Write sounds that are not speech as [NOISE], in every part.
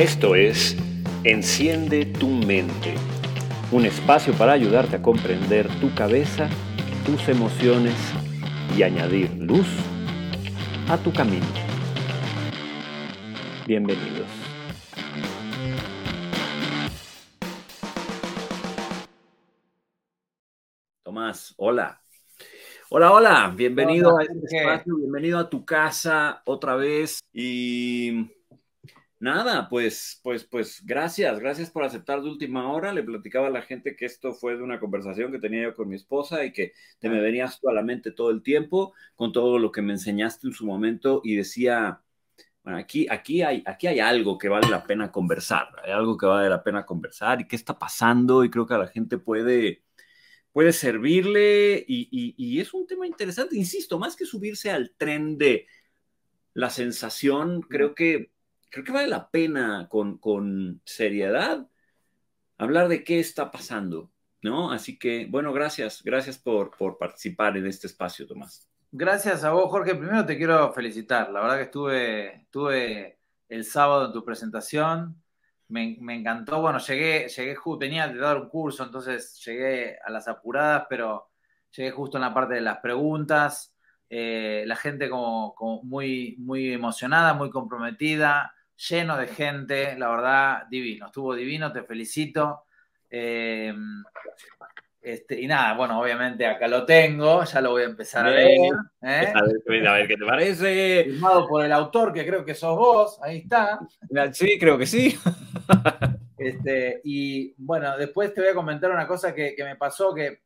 Esto es Enciende tu mente, un espacio para ayudarte a comprender tu cabeza, tus emociones y añadir luz a tu camino. Bienvenidos. Tomás, hola. Hola, hola, bienvenido a este espacio, bienvenido a tu casa otra vez y Nada, pues, pues, pues, gracias, gracias por aceptar de última hora. Le platicaba a la gente que esto fue de una conversación que tenía yo con mi esposa y que te me venías tú a la mente todo el tiempo con todo lo que me enseñaste en su momento y decía, bueno, aquí, aquí, hay, aquí hay algo que vale la pena conversar, hay algo que vale la pena conversar y qué está pasando y creo que a la gente puede, puede servirle y, y es un tema interesante, insisto, más que subirse al tren de la sensación, creo que creo que vale la pena con, seriedad hablar de qué está pasando, ¿no? Así que, bueno, gracias, gracias por, por participar en este espacio, Tomás. Gracias a vos, Jorge. Primero te quiero felicitar. La verdad que estuve, estuve el sábado en tu presentación. Me, encantó. Bueno, llegué, llegué, venía de dar un curso, entonces llegué a las apuradas, pero llegué justo en la parte de las preguntas. Eh, la gente como, muy, muy emocionada, muy comprometida lleno de gente, la verdad, divino, estuvo divino, te felicito. Eh, este, y nada, bueno, obviamente acá lo tengo, ya lo voy a empezar a leer. ¿eh? A, ver, qué te parece. Firmado por el autor, que creo que sos vos, ahí está. Sí, creo que sí. [LAUGHS] Este, y bueno, después te voy a comentar una cosa que, me pasó, que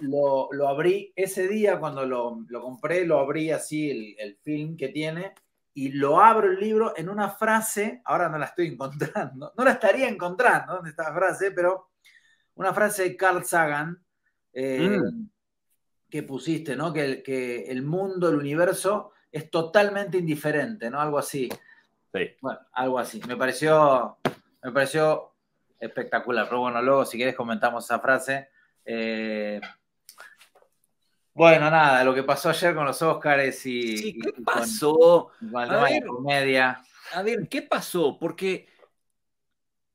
lo, abrí ese día cuando lo, compré, lo abrí así, el, el film que tiene, y lo abro el libro en una frase, ahora no la estoy [LAUGHS] encontrando, no la estaría encontrando, ¿dónde está la frase? Pero una frase de Carl Sagan eh, mm. que pusiste, ¿no? Que, que, el mundo, el universo es totalmente indiferente, ¿no? Algo así. Sí. Bueno, algo así. Me pareció, me pareció espectacular, pero bueno, luego si quieres comentamos esa frase. Eh, bueno, nada, lo que pasó ayer con los Oscars y. Sí, ¿qué pasó? Con, a ver, comedia. A ver, ¿qué pasó? Porque.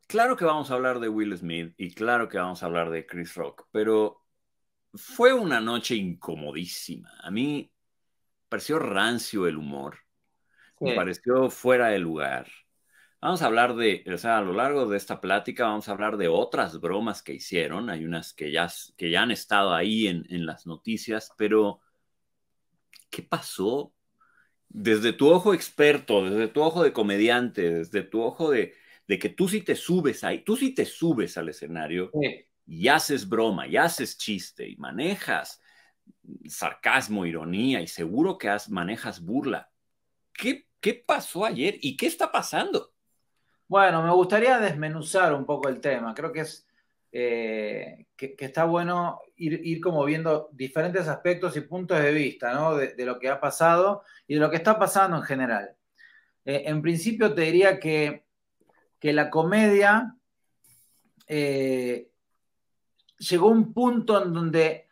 Claro que vamos a hablar de Will Smith y claro que vamos a hablar de Chris Rock, pero fue una noche incomodísima. A mí pareció rancio el humor, me pareció fuera de lugar. Vamos a hablar de, o sea, a lo largo de esta plática vamos a hablar de otras bromas que hicieron. Hay unas que ya, que ya han estado ahí en, las noticias, pero ¿qué pasó? Desde tu ojo experto, desde tu ojo de comediante, desde tu ojo de, que tú sí te subes ahí, tú sí te subes al escenario y haces broma, y haces chiste y manejas sarcasmo, ironía y seguro que manejas burla. ¿Qué, ¿Qué pasó ayer y qué está pasando? Bueno, me gustaría desmenuzar un poco el tema. Creo que es eh, que, está bueno ir, como viendo diferentes aspectos y puntos de vista ¿no? de, lo que ha pasado y de lo que está pasando en general. Eh, en principio te diría que, que la comedia eh, llegó a un punto en donde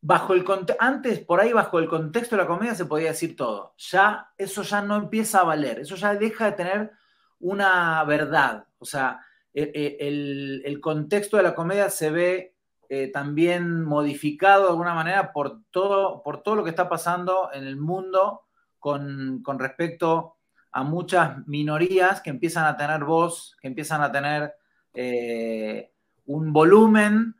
bajo el antes por ahí bajo el contexto de la comedia se podía decir todo. Ya eso ya no empieza a valer, eso ya deja de tener una verdad. O sea, e, e, el, contexto de la comedia se ve eh, también modificado de alguna manera por todo, por todo lo que está pasando en el mundo con, respecto a muchas minorías que empiezan a tener voz, que empiezan a tener eh, un volumen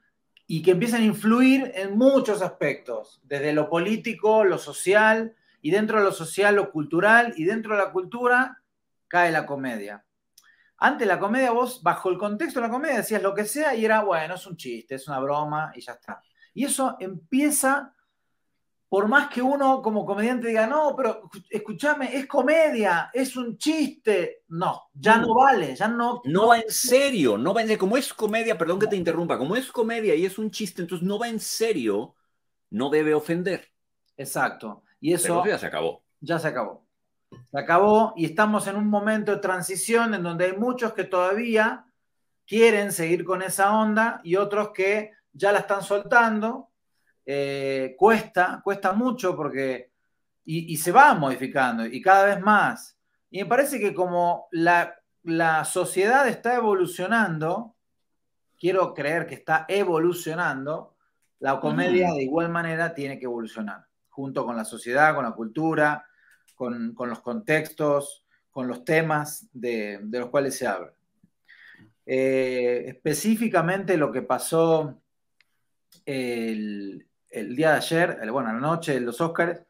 y que empiezan a influir en muchos aspectos, desde lo político, lo social, y dentro de lo social, lo cultural, y dentro de la cultura, cae la comedia. Antes la comedia, vos, bajo el contexto de la comedia, decías lo que sea y era, bueno, es un chiste, es una broma y ya está. Y eso empieza, por más que uno como comediante diga, no, pero escúchame, es comedia, es un chiste. No, ya no, vale, ya no. No va en serio, no va en serio. Como es comedia, perdón que te interrumpa, como es comedia y es un chiste, entonces no va en serio, no debe ofender. Exacto. Y eso. ya se acabó. Ya se acabó. Se acabó y estamos en un momento de transición en donde hay muchos que todavía quieren seguir con esa onda y otros que ya la están soltando. Eh, cuesta, cuesta mucho porque... Y, se va modificando y cada vez más. Y me parece que como la, la sociedad está evolucionando, quiero creer que está evolucionando, la comedia de igual manera tiene que evolucionar, junto con la sociedad, con la cultura, con, los contextos, con los temas de, los cuales se habla. Eh, específicamente lo que pasó el, día de ayer, bueno, la noche de los Oscars,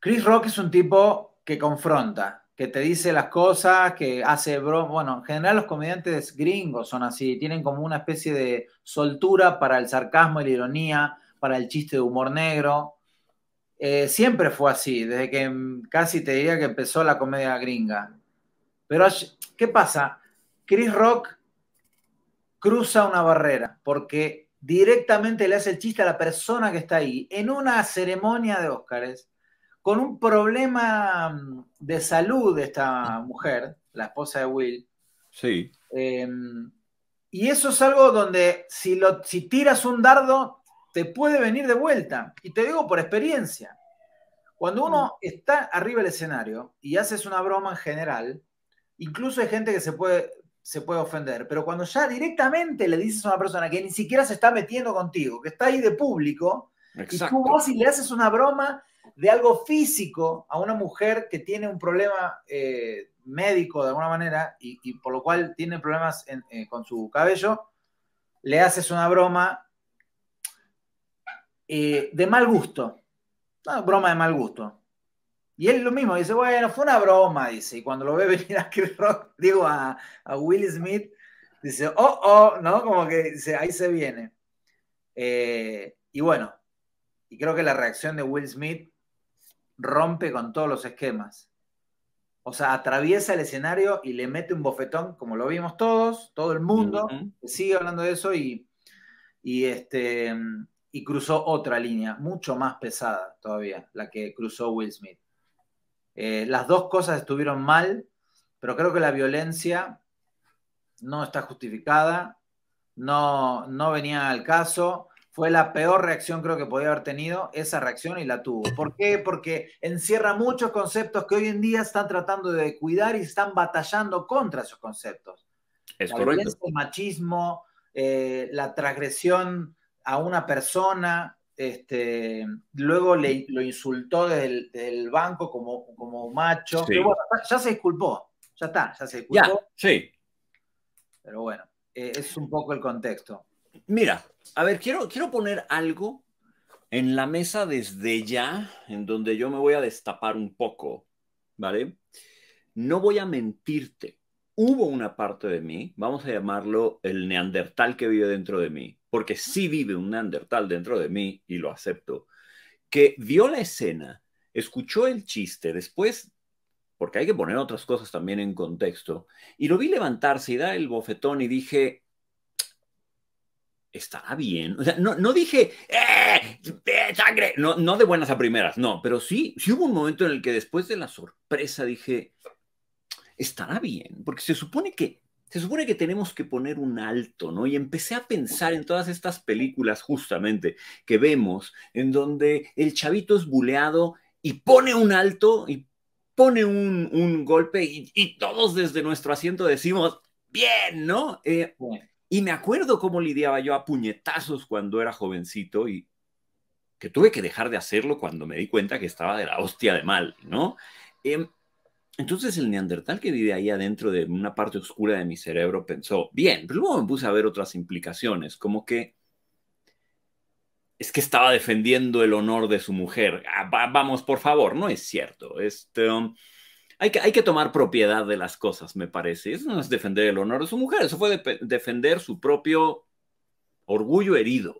Chris Rock es un tipo que confronta, que te dice las cosas, que hace broma. Bueno, en general los comediantes gringos son así, tienen como una especie de soltura para el sarcasmo y la ironía, para el chiste de humor negro. Eh, siempre fue así, desde que casi te diría que empezó la comedia gringa. Pero, ¿qué pasa? Chris Rock cruza una barrera porque directamente le hace el chiste a la persona que está ahí en una ceremonia de Óscares con un problema mm, de salud de esta mujer, la esposa de Will. Sí. Em, y eso es algo donde si, lo, si tiras un dardo, te puede venir de vuelta. Y te digo por experiencia. Cuando uno mm. está arriba del escenario y haces una broma en general, incluso hay gente que se puede, se puede ofender, pero cuando ya directamente le dices a una persona que ni siquiera se está metiendo contigo, que está ahí de público, y tú vas y le haces una broma de algo físico a una mujer que tiene un problema eh, médico de alguna manera y, por lo cual tiene problemas eh, con su cabello, le haces una broma eh, de mal gusto. Una broma de mal gusto. Y él lo mismo, dice, bueno, fue una broma, dice. Y cuando lo ve [LAUGHS] venir a Chris Rock, digo, a, a Will Smith, dice, oh, oh, ¿no? Como que dice, ahí se viene. y bueno, y creo que la reacción de Will Smith rompe con todos los esquemas. O sea, atraviesa el escenario y le mete un bofetón, como lo vimos todos, todo el mundo sigue hablando de eso y, este, y cruzó otra línea, mucho más pesada todavía, la que cruzó Will Smith. Eh, las dos cosas estuvieron mal, pero creo que la violencia no está justificada, no, no venía al caso fue la peor reacción creo que podía haber tenido esa reacción y la tuvo. ¿Por qué? Porque encierra muchos conceptos que hoy en día están tratando de cuidar y están batallando contra esos conceptos. Es correcto. El machismo, eh, la transgresión a una persona, este, luego le, lo insultó desde el, banco como, como macho. Pero bueno, ya se disculpó, ya está, ya se disculpó. sí. Pero bueno, eh, es un poco el contexto. Mira, a ver, quiero, quiero poner algo en la mesa desde ya, en donde yo me voy a destapar un poco, ¿vale? No voy a mentirte. Hubo una parte de mí, vamos a llamarlo el neandertal que vive dentro de mí, porque sí vive un neandertal dentro de mí y lo acepto, que vio la escena, escuchó el chiste, después, porque hay que poner otras cosas también en contexto, y lo vi levantarse y dar el bofetón y dije, estará bien. O sea, no, dije, ¡eh! ¡eh! ¡Sangre! No, no de buenas a primeras, no, pero sí, sí hubo un momento en el que después de la sorpresa dije, estará bien, porque se supone que, se supone que tenemos que poner un alto, ¿no? Y empecé a pensar en todas estas películas justamente que vemos, en donde el chavito es buleado y pone un alto y pone un, golpe y, todos desde nuestro asiento decimos, bien, ¿no? Eh, y me acuerdo cómo lidiaba yo a puñetazos cuando era jovencito y que tuve que dejar de hacerlo cuando me di cuenta que estaba de la hostia de mal, ¿no? Em, entonces el neandertal que vive ahí adentro de una parte oscura de mi cerebro pensó, bien, pero luego me puse a ver otras implicaciones, como que es que estaba defendiendo el honor de su mujer. Ah, vamos, por favor, no es cierto. Este, um, hay que, hay que tomar propiedad de las cosas, me parece. Eso no es defender el honor de su mujer, eso fue defender su propio orgullo herido,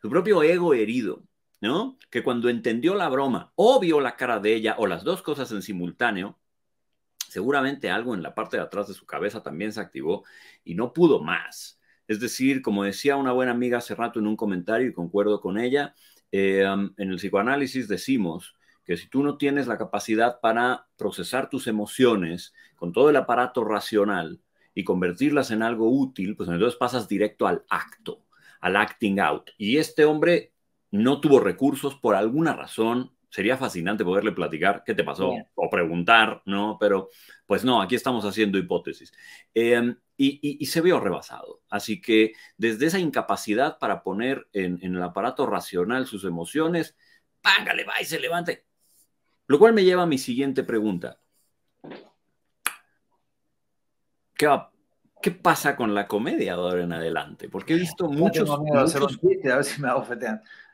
su propio ego herido, ¿no? Que cuando entendió la broma o vio la cara de ella o las dos cosas en simultáneo, seguramente algo en la parte de atrás de su cabeza también se activó y no pudo más. Es decir, como decía una buena amiga hace rato en un comentario y concuerdo con ella, eh, en el psicoanálisis decimos que si tú no tienes la capacidad para procesar tus emociones con todo el aparato racional y convertirlas en algo útil, pues entonces pasas directo al acto, al acting out. Y este hombre no tuvo recursos por alguna razón, sería fascinante poderle platicar qué te pasó o preguntar, ¿no? Pero pues no, aquí estamos haciendo hipótesis. Em, y, se vio rebasado. Así que desde esa incapacidad para poner en, el aparato racional sus emociones, pángale, va y se levante. Lo cual me lleva a mi siguiente pregunta. ¿Qué, ¿Qué pasa con la comedia de ahora en adelante? Porque he visto muchos... muchos... a ver si me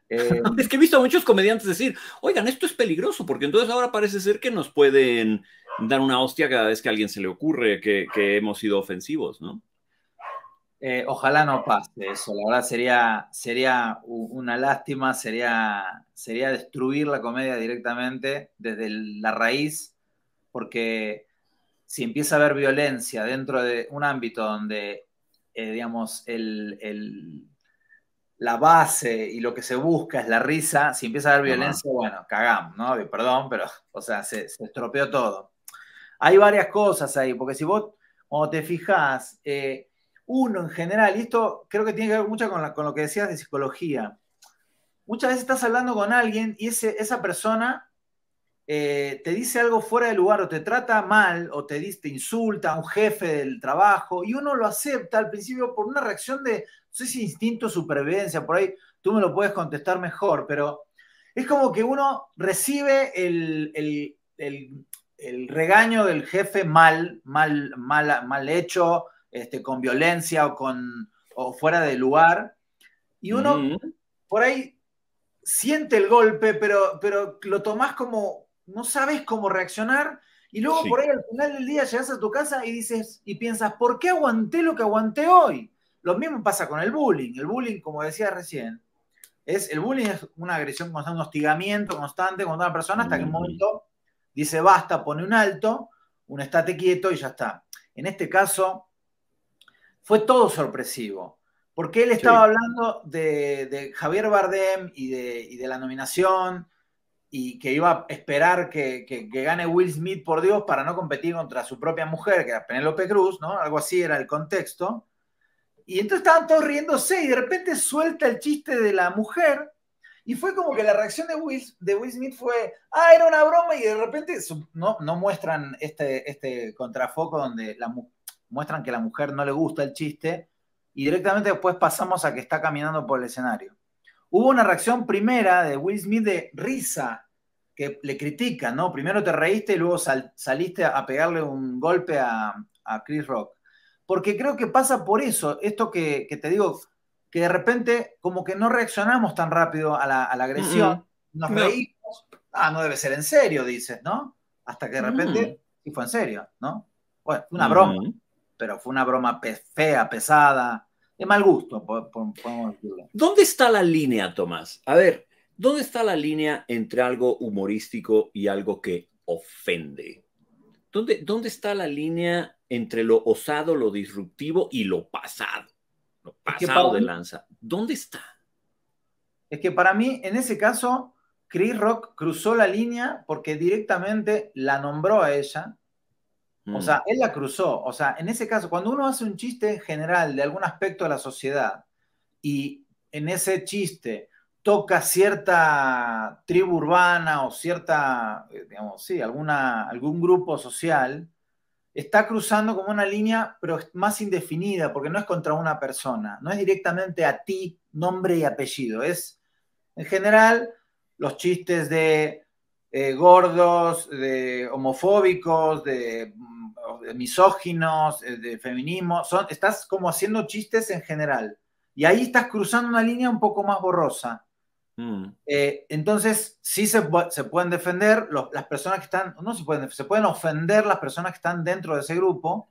eh, [LAUGHS] es que he visto a muchos comediantes decir, oigan, esto es peligroso, porque entonces ahora parece ser que nos pueden dar una hostia cada vez que a alguien se le ocurre que, hemos sido ofensivos, ¿no? Eh, ojalá no pase eso, la verdad sería, sería una lástima, sería, sería destruir la comedia directamente desde la raíz, porque si empieza a haber violencia dentro de un ámbito donde, eh, digamos, el la base y lo que se busca es la risa, si empieza a haber violencia, bueno, cagamos, ¿no? Perdón, pero, o sea, se, estropeó todo. Hay varias cosas ahí, porque si vos, cuando te fijas, eh, uno en general, y esto creo que tiene que ver mucho con, con, lo que decías de psicología, muchas veces estás hablando con alguien y ese, esa persona eh, te dice algo fuera de lugar o te trata mal o te, te insulta a un jefe del trabajo y uno lo acepta al principio por una reacción de, no sé si instinto, supervivencia, por ahí tú me lo puedes contestar mejor, pero es como que uno recibe el, regaño del jefe mal, mal, mal, mal hecho, este, con violencia o, con, o fuera de lugar, y uno por ahí siente el golpe, pero, pero lo tomás como, no sabes cómo reaccionar y luego por ahí al final del día llegas a tu casa y dices y piensas, ¿por qué aguanté lo que aguanté hoy? Lo mismo pasa con el bullying. El bullying, como decía recién, es el bullying es una agresión constante, un hostigamiento constante contra una persona hasta que un mm. momento dice basta, pone un alto, un estate quieto y ya está. En este caso fue todo sorpresivo, porque él estaba hablando de, Javier Bardem y de, y de la nominación y que iba a esperar que, gane Will Smith por Dios para no competir contra su propia mujer, que era Penélope Cruz, ¿no? Algo así era el contexto. Y entonces estaban todos riéndose y de repente suelta el chiste de la mujer y fue como que la reacción de Will, de Will Smith fue, ah, era una broma y de repente no, no muestran este, este contrafoco donde muestran que la mujer no le gusta el chiste y directamente después pasamos a que está caminando por el escenario. Hubo una reacción primera de Will Smith de risa, que le critican, ¿no? Primero te reíste y luego saliste a pegarle un golpe a, Chris Rock. Porque creo que pasa por eso, esto que, te digo, que de repente como que no reaccionamos tan rápido a la, agresión, nos reímos, ah, no debe ser en serio, dices, ¿no? Hasta que de repente sí fue en serio, ¿no? Bueno, fue una broma, pero fue una broma fea, pesada, de mal gusto, podemos decirlo. ¿Dónde está la línea, Tomás? A ver, ¿Dónde está la línea entre algo humorístico y algo que ofende? ¿Dónde, dónde está la línea entre lo osado, lo disruptivo y lo pasado? Lo pasado de lanza. ¿Dónde está? Es que para mí, en ese caso, Chris Rock cruzó la línea porque directamente la nombró a ella. O sea, mm. él la cruzó. O sea, en ese caso, cuando uno hace un chiste general de algún aspecto de la sociedad y en ese chiste toca cierta tribu urbana o cierta, eh, digamos, sí, alguna, algún grupo social, está cruzando como una línea, pero más indefinida, porque no es contra una persona, no es directamente a ti, nombre y apellido, es en general los chistes de eh, gordos, de homofóbicos, de, mm, misóginos, eh, de feminismo, son, estás como haciendo chistes en general. Y ahí estás cruzando una línea un poco más borrosa. Mm. Eh, entonces, sí se, pueden defender las personas que están, no se pueden, se pueden ofender las personas que están dentro de ese grupo,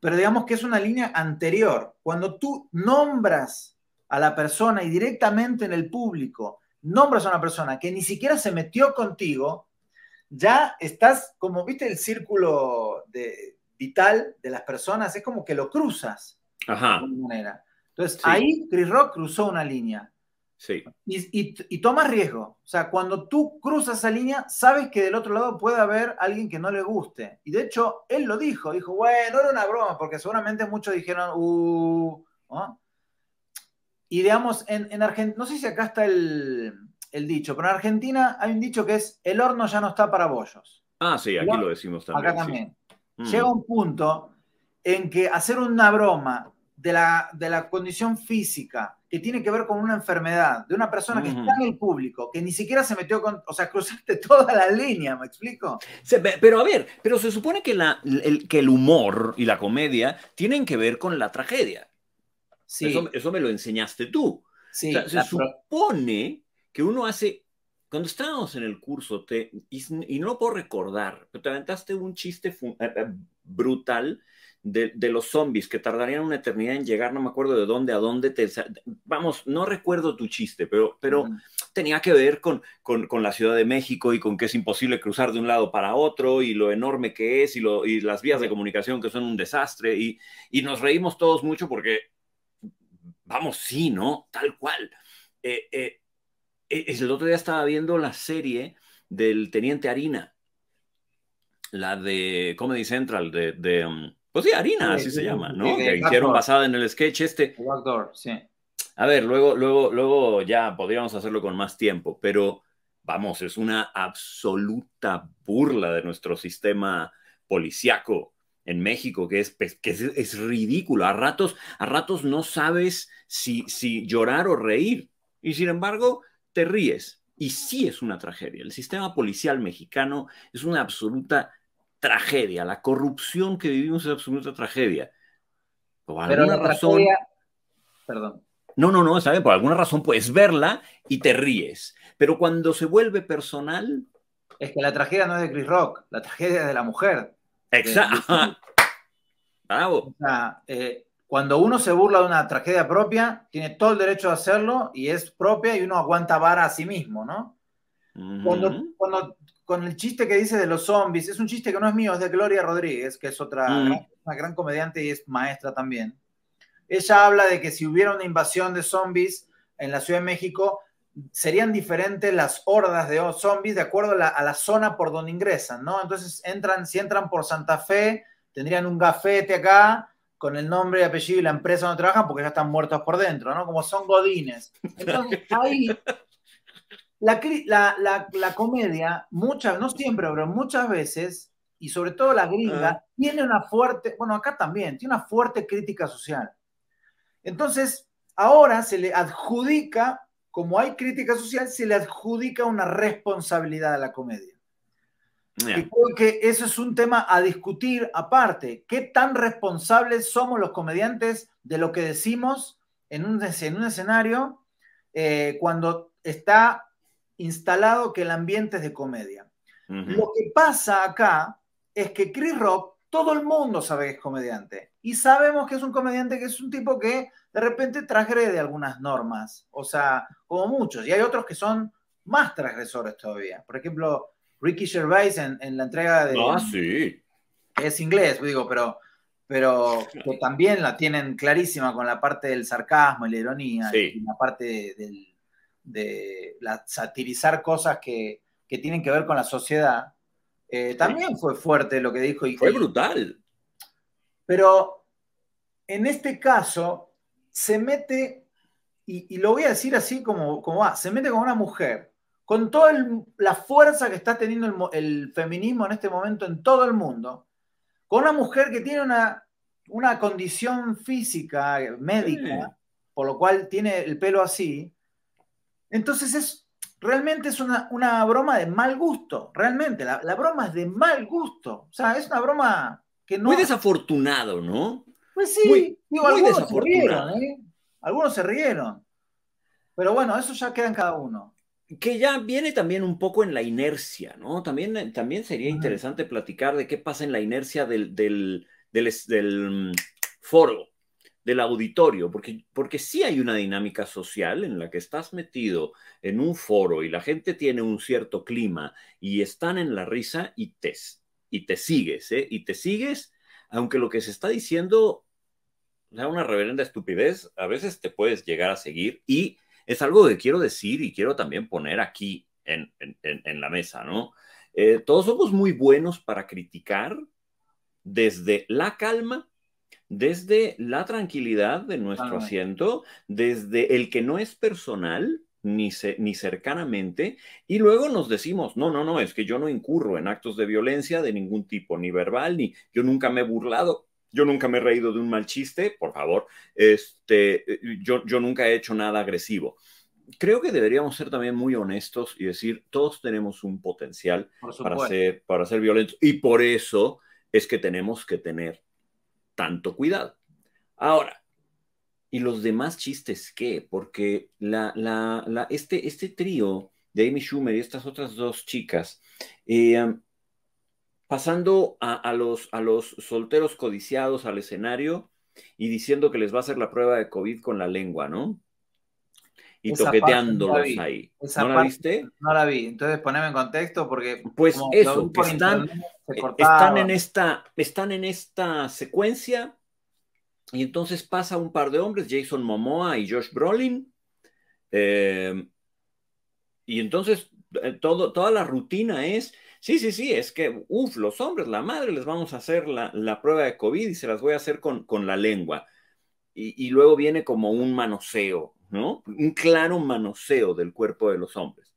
pero digamos que es una línea anterior. Cuando tú nombras a la persona y directamente en el público nombras a una persona que ni siquiera se metió contigo, ya estás como, viste, el círculo de, vital de las personas, es como que lo cruzas Ajá. de alguna manera. Entonces, ahí Chris Rock cruzó una línea. Sí. Y, y, tomas riesgo. O sea, cuando tú cruzas esa línea, sabes que del otro lado puede haber alguien que no le guste. Y de hecho, él lo dijo. Dijo, bueno, era una broma, porque seguramente muchos dijeron, uh, Y digamos, en, en Argentina, no sé si acá está el, el dicho, pero en Argentina hay un dicho que es el horno ya no está para bollos. Ah, sí, aquí lo decimos también. Acá también. Mm. Llega un punto en que hacer una broma de la, de la condición física que tiene que ver con una enfermedad de una persona que está en el público, que ni siquiera se metió con, o sea, cruzaste [LAUGHS] toda la línea, ¿me explico? pero a ver, pero se supone que, la, el, que el humor y la comedia tienen que ver con la tragedia. Sí. Eso, me lo enseñaste tú. Sí, se supone que uno hace cuando estábamos en el curso, te, y, no puedo recordar, pero te aventaste un chiste eh, eh, brutal de, los zombies que tardarían una eternidad en llegar, no me acuerdo de dónde a dónde te... Vamos, no recuerdo tu chiste, pero, pero tenía que ver con, con, la Ciudad de México y con que es imposible cruzar de un lado para otro y lo enorme que es y, lo, y las vías de comunicación que son un desastre y, y nos reímos todos mucho porque, vamos, sí, ¿no? Tal cual. Eh, eh, el otro día estaba viendo la serie del Teniente Harina, la de Comedy Central, de... de um, pues sí, Harina, así se llama, ¿no? que hicieron basada en el sketch este. sí. A ver, luego, luego, luego ya podríamos hacerlo con más tiempo, pero vamos, es una absoluta burla de nuestro sistema policiaco en México, que es, pues, que es, ridículo. A ratos, a ratos no sabes si, si llorar o reír. Y sin embargo, te ríes. Y sí es una tragedia. El sistema policial mexicano es una absoluta tragedia. La corrupción que vivimos es absoluta tragedia. Por alguna razón. Perdón. No, no, no, ¿sabes? Por alguna razón puedes verla y te ríes. Pero cuando se vuelve personal. Es que la tragedia no es de Chris Rock, la tragedia es de la mujer. Exacto. [LAUGHS] Bravo. O sea, eh, cuando uno se burla de una tragedia propia, tiene todo el derecho de hacerlo y es propia y uno aguanta vara a sí mismo, ¿no? cuando, cuando con el chiste que dice de los zombies, es un chiste que no es mío, es de Gloria Rodríguez, que es otra mm. una gran comediante y es maestra también. Ella habla de que si hubiera una invasión de zombies en la Ciudad de México, serían diferentes las hordas de zombies de acuerdo a la, zona por donde ingresan, ¿no? Entonces, entran, si entran por Santa Fe, tendrían un gafete acá con el nombre y apellido y la empresa donde trabajan porque ya están muertos por dentro, ¿no? Como son godines. Entonces, ahí la, comedia, muchas, no siempre, pero muchas veces, y sobre todo la gringa, ah. tiene una fuerte, bueno, acá también, tiene una fuerte crítica social. Entonces, ahora se le adjudica, como hay crítica social, se le adjudica una responsabilidad a la comedia. Y creo que eso es un tema a discutir aparte. ¿Qué tan responsables somos los comediantes de lo que decimos en un, en un escenario eh, cuando está instalado que el ambiente es de comedia. Lo que pasa acá es que Chris Rock, todo el mundo sabe que es comediante. Y sabemos que es un comediante que es un tipo que de repente transgrede algunas normas. O sea, como muchos. Y hay otros que son más transgresores todavía. Por ejemplo, Ricky Gervais en, la entrega de... Ah, sí. Es inglés, digo, pero, pero que también la tienen clarísima con la parte del sarcasmo y la ironía y la parte del de satirizar cosas que, tienen que ver con la sociedad, eh, también fue fuerte lo que dijo. Y, fue brutal. Pero en este caso se mete, y, lo voy a decir así como, como va, se mete con una mujer, con toda la fuerza que está teniendo el, feminismo en este momento en todo el mundo, con una mujer que tiene una, una condición física, médica, por lo cual tiene el pelo así, entonces es, realmente es una, broma de mal gusto, realmente, la, broma es de mal gusto, o sea, es una broma que no... Muy desafortunado, ¿no? Pues sí, algunos se rieron, ¿eh? Algunos se rieron. Pero bueno, eso ya queda en cada uno. Que ya viene también un poco en la inercia, ¿no? También, también sería interesante platicar de qué pasa en la inercia del, del, del mm, foro del auditorio, porque, porque sí hay una dinámica social en la que estás metido en un foro y la gente tiene un cierto clima y están en la risa y te, y te sigues, ¿eh? Y te sigues, aunque lo que se está diciendo sea una reverenda estupidez, a veces te puedes llegar a seguir y es algo que quiero decir y quiero también poner aquí en, la mesa, ¿no? Eh, todos somos muy buenos para criticar desde la calma desde la tranquilidad de nuestro asiento, desde el que no es personal, ni, ni cercanamente, y luego nos decimos, no, no, no, es que yo no incurro en actos de violencia de ningún tipo, ni verbal, ni yo nunca me he burlado, yo nunca me he reído de un mal chiste, por favor, este, yo, yo nunca he hecho nada agresivo. Creo que deberíamos ser también muy honestos y decir, todos tenemos un potencial para ser, para ser violentos, y por eso es que tenemos que tener tanto cuidado. Ahora, ¿y los demás chistes qué? Porque la, la, este, este trío de Amy Schumer y estas otras dos chicas, eh, pasando a, los, a los solteros codiciados al escenario y diciendo que les va a hacer la prueba de COVID con la lengua, ¿no? Y toqueteándolos ahí. ¿No la viste? No la vi. Entonces poneme en contexto porque. Pues eso, están, están, en esta, están en esta secuencia y entonces pasa un par de hombres, Jason Momoa y Josh Brolin. Eh, y entonces eh, todo, toda la rutina es, sí, sí, sí, es que, uff, los hombres, la madre, les vamos a hacer la, prueba de COVID y se las voy a hacer con, la lengua. Y, luego viene como un manoseo, ¿no? Un claro manoseo del cuerpo de los hombres.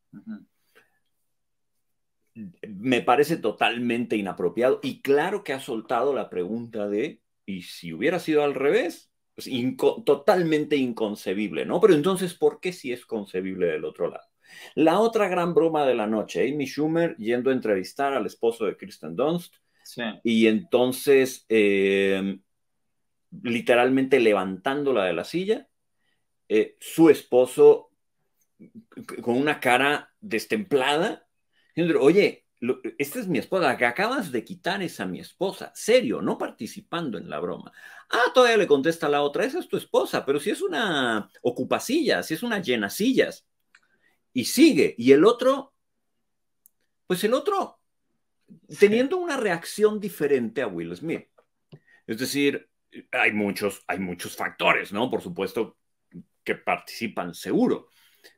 Me parece totalmente inapropiado y claro que ha soltado la pregunta de y si hubiera sido al revés, pues totalmente inconcebible, ¿no? Pero entonces, ¿por qué si es concebible del otro lado? La otra gran broma de la noche, Amy Schumer yendo a entrevistar al esposo de Kristen Dunst y entonces em, literalmente levantándola de la silla, eh, su esposo con una cara destemplada, diciendo, oye, esta es mi esposa, que acabas de quitar esa mi esposa, serio, no participando en la broma. Ah, todavía le contesta la otra, esa es tu esposa, pero si es una ocupacilla, si es una llenacillas. Y sigue, y el otro, pues el otro, teniendo una reacción diferente a Will Smith. Es decir, hay muchos, hay muchos factores, ¿no? Por supuesto que participan seguro,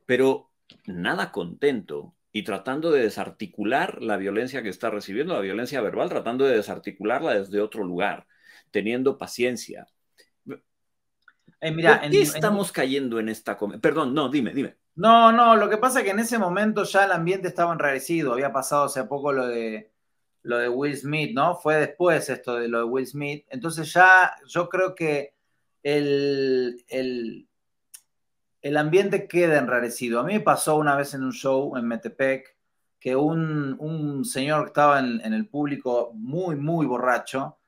pero nada contento y tratando de desarticular la violencia que está recibiendo, la violencia verbal, tratando de desarticularla desde otro lugar, teniendo paciencia. Eh, mira, ¿Por qué estamos cayendo en esta... Perdón, no, dime, dime. No, no, lo que pasa es que en ese momento ya el ambiente estaba enrarecido, había pasado hace poco lo de, lo de Will Smith, ¿no? Fue después esto de lo de Will Smith. Entonces ya yo creo que el, el, el ambiente queda enrarecido. A mí me pasó una vez en un show en Metepec que un, señor que estaba en, el público muy, muy borracho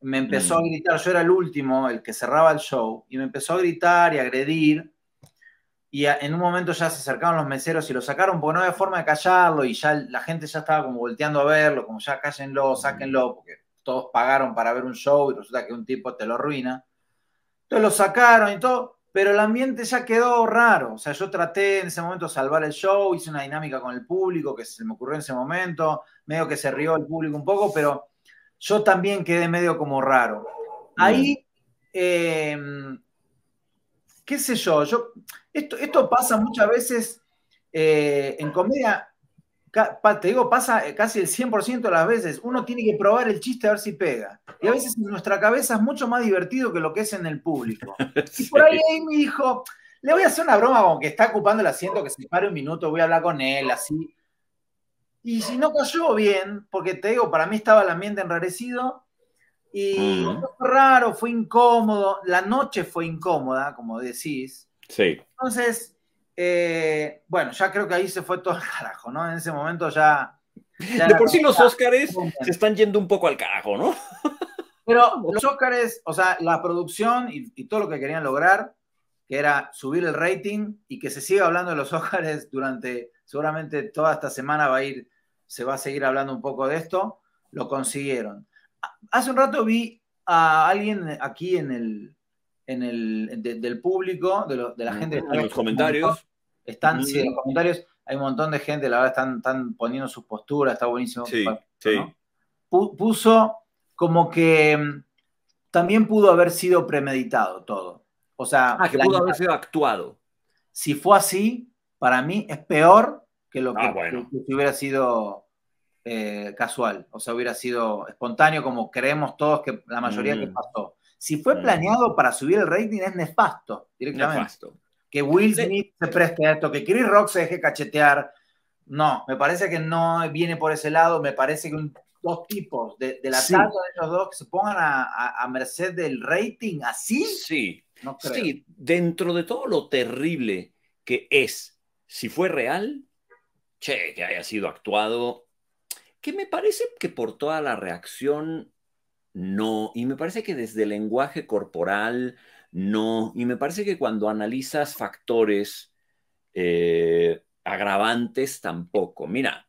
me empezó a mm. gritar, yo era el último, el que cerraba el show, y me empezó a gritar y agredir. Y en un momento ya se acercaron los meseros y lo sacaron porque no había forma de callarlo y ya la gente ya estaba como volteando a verlo, como ya cállenlo, sáquenlo, porque todos pagaron para ver un show y resulta que un tipo te lo arruina. Entonces lo sacaron y todo pero el ambiente ya quedó raro. O sea, yo traté en ese momento de salvar el show, hice una dinámica con el público que se me ocurrió en ese momento, medio que se rió el público un poco, pero yo también quedé medio como raro. Ahí, em, qué sé yo, yo esto, esto pasa muchas veces eh, en comedia, te digo, pasa eh, casi el 100% de las veces. Uno tiene que probar el chiste a ver si pega. Y a veces en nuestra cabeza es mucho más divertido que lo que es en el público. [LAUGHS] Y por ahí me dijo, le voy a hacer una broma como que está ocupando el asiento, que se pare un minuto, voy a hablar con él, así. Y si no cayó bien, porque te digo, para mí estaba el ambiente enrarecido y fue raro, fue incómodo, la noche fue incómoda, como decís. Sí. Entonces, eh, bueno, ya creo que ahí se fue todo al carajo, ¿no? En ese momento ya. de por sí los Óscares se están yendo un poco al carajo, ¿no? Pero [LAUGHS] los Óscares, o sea, la producción y, todo lo que querían lograr, que era subir el rating y que se siga hablando de los Óscares durante, seguramente toda esta semana va a ir, se va a seguir hablando un poco de esto, lo consiguieron. Hace un rato vi a alguien aquí en el, en el del público, de, la gente. En los comentarios. Están, sí, en los comentarios hay un montón de gente, la verdad, están, están poniendo sus posturas, está buenísimo. Sí, sí. Puso como que mm, también pudo haber sido premeditado todo. O sea, ah, que pudo haber sido actuado. Si fue así, para mí es peor que lo ah, que, hubiera sido eh, casual, o sea, hubiera sido espontáneo como creemos todos que la mayoría que mm. pasó. Si fue mm. planeado para subir el rating es nefasto, directamente. Nefasto. que Will Smith se preste a esto, que Chris Rock se deje cachetear. No, me parece que no viene por ese lado, me parece que dos tipos de, la sí. de los dos que se pongan a, merced del rating así. Sí, sí, dentro de todo lo terrible que es, si fue real, che, que haya sido actuado, que me parece que por toda la reacción, no, y me parece que desde el lenguaje corporal, no, y me parece que cuando analizas factores eh, agravantes, tampoco. Mira,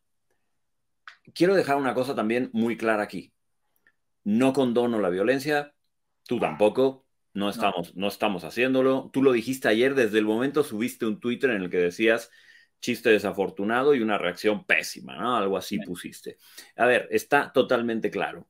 quiero dejar una cosa también muy clara aquí. No condono la violencia, tú tampoco, no estamos, no. estamos haciéndolo. Tú lo dijiste ayer, desde el momento subiste un Twitter en el que decías chiste desafortunado y una reacción pésima, ¿no? Algo así pusiste. A ver, está totalmente claro.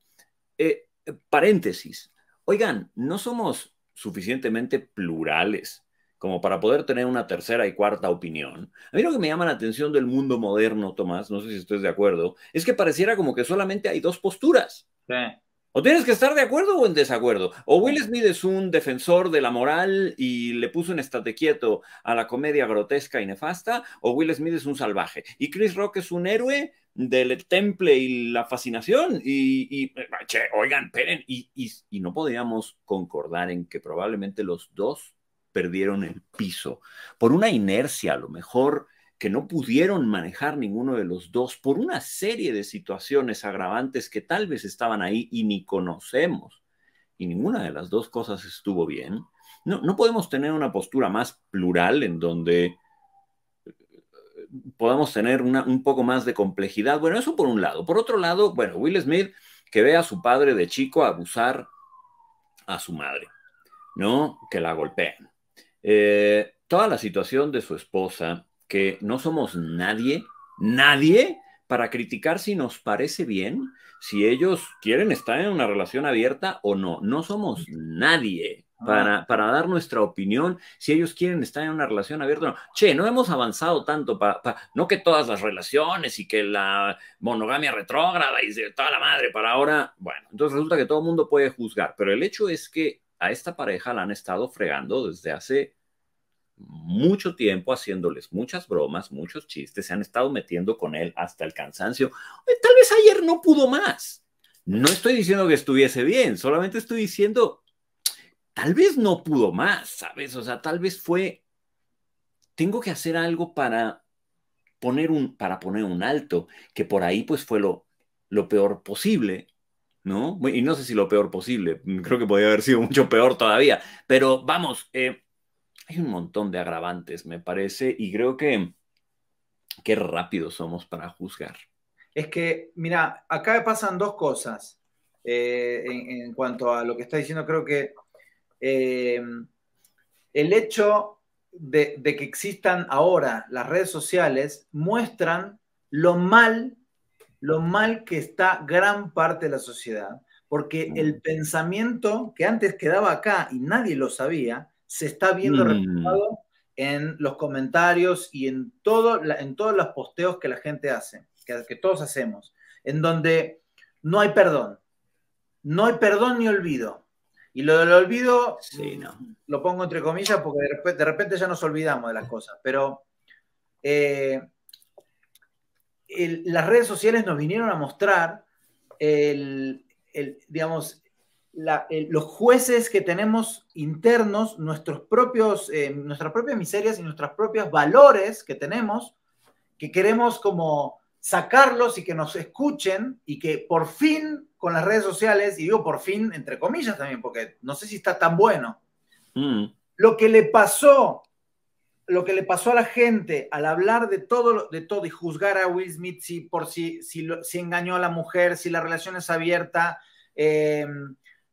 Eh, paréntesis. Oigan, no somos suficientemente plurales como para poder tener una tercera y cuarta opinión. A mí lo que me llama la atención del mundo moderno, Tomás, no sé si estés de acuerdo, es que pareciera como que solamente hay dos posturas. Sí. O tienes que estar de acuerdo o en desacuerdo. O Will Smith es un defensor de la moral y le puso en estate quieto a la comedia grotesca y nefasta, o Will Smith es un salvaje. Y Chris Rock es un héroe del temple y la fascinación. Y, che, oigan, esperen, y, y no podíamos concordar en que probablemente los dos perdieron el piso por una inercia a lo mejor que no pudieron manejar ninguno de los dos por una serie de situaciones agravantes que tal vez estaban ahí y ni conocemos. Y ninguna de las dos cosas estuvo bien. No, no podemos tener una postura más plural en donde eh, podamos tener un poco más de complejidad. Bueno, eso por un lado. Por otro lado, bueno, Will Smith que ve a su padre de chico abusar a su madre, ¿no? Que la golpean. Eh, toda la situación de su esposa, que no somos nadie, nadie para criticar si nos parece bien, si ellos quieren estar en una relación abierta o no. No somos nadie para, para dar nuestra opinión si ellos quieren estar en una relación abierta o no. Che, no hemos avanzado tanto para, no que todas las relaciones y que la monogamia retrógrada y de toda la madre para ahora, bueno, entonces resulta que todo el mundo puede juzgar, pero el hecho es que a esta pareja la han estado fregando desde hace mucho tiempo haciéndoles muchas bromas, muchos chistes, se han estado metiendo con él hasta el cansancio. Tal vez ayer no pudo más. No estoy diciendo que estuviese bien, solamente estoy diciendo, tal vez no pudo más, ¿sabes? O sea, tal vez fue, tengo que hacer algo para poner un, para poner un alto, que por ahí pues fue lo, lo peor posible, ¿no? Y no sé si lo peor posible, creo que podría haber sido mucho peor todavía, pero vamos, eh, hay un montón de agravantes, me parece, y creo que qué rápido somos para juzgar. Es que, mira, acá pasan dos cosas eh, en, cuanto a lo que está diciendo. Creo que eh, el hecho de, que existan ahora las redes sociales muestran lo mal, lo mal que está gran parte de la sociedad, porque el mm. pensamiento que antes quedaba acá y nadie lo sabía, se está viendo mm. reflejado en los comentarios y en, todo, en todos los posteos que la gente hace, que, todos hacemos, en donde no hay perdón. No hay perdón ni olvido. Y lo del olvido, sí, no. lo pongo entre comillas porque de repente, ya nos olvidamos de las cosas, pero eh, las redes sociales nos vinieron a mostrar el, digamos, los jueces que tenemos internos, nuestros propios, eh, nuestras propias miserias y nuestros propios valores que tenemos, que queremos como sacarlos y que nos escuchen y que por fin con las redes sociales, y digo por fin entre comillas también, porque no sé si está tan bueno, mm. lo que le pasó, lo que le pasó a la gente al hablar de todo, de todo y juzgar a Will Smith si, por si, si, si engañó a la mujer, si la relación es abierta, eh,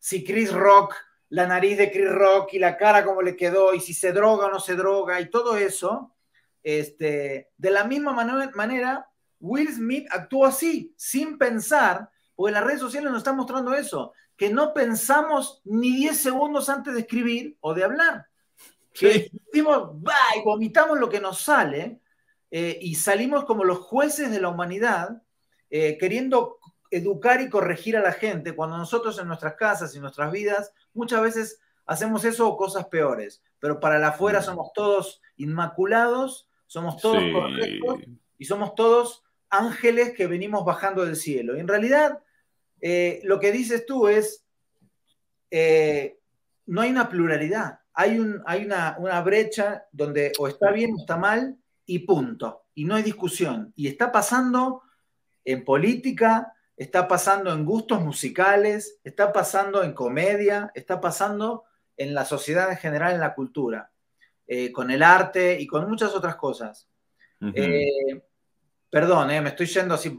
si Chris Rock, la nariz de Chris Rock y la cara como le quedó, y si se droga o no se droga, y todo eso, este, de la misma manera, Will Smith actuó así, sin pensar, porque las redes sociales nos están mostrando eso, que no pensamos ni 10 segundos antes de escribir o de hablar. Que decimos, y vomitamos lo que nos sale, eh, y salimos como los jueces de la humanidad, eh, queriendo educar y corregir a la gente cuando nosotros en nuestras casas y nuestras vidas muchas veces hacemos eso o cosas peores, pero para la afuera mm. somos todos inmaculados, somos todos correctos y somos todos ángeles que venimos bajando del cielo. Y en realidad, eh, lo que dices tú es, eh, no hay una pluralidad, hay, un, hay una, una brecha donde o está bien o está mal y punto. Y no hay discusión. Y está pasando en política, está pasando en gustos musicales, está pasando en comedia, está pasando en la sociedad en general, en la cultura, eh, con el arte y con muchas otras cosas. Eh, perdón, eh, me estoy yendo así,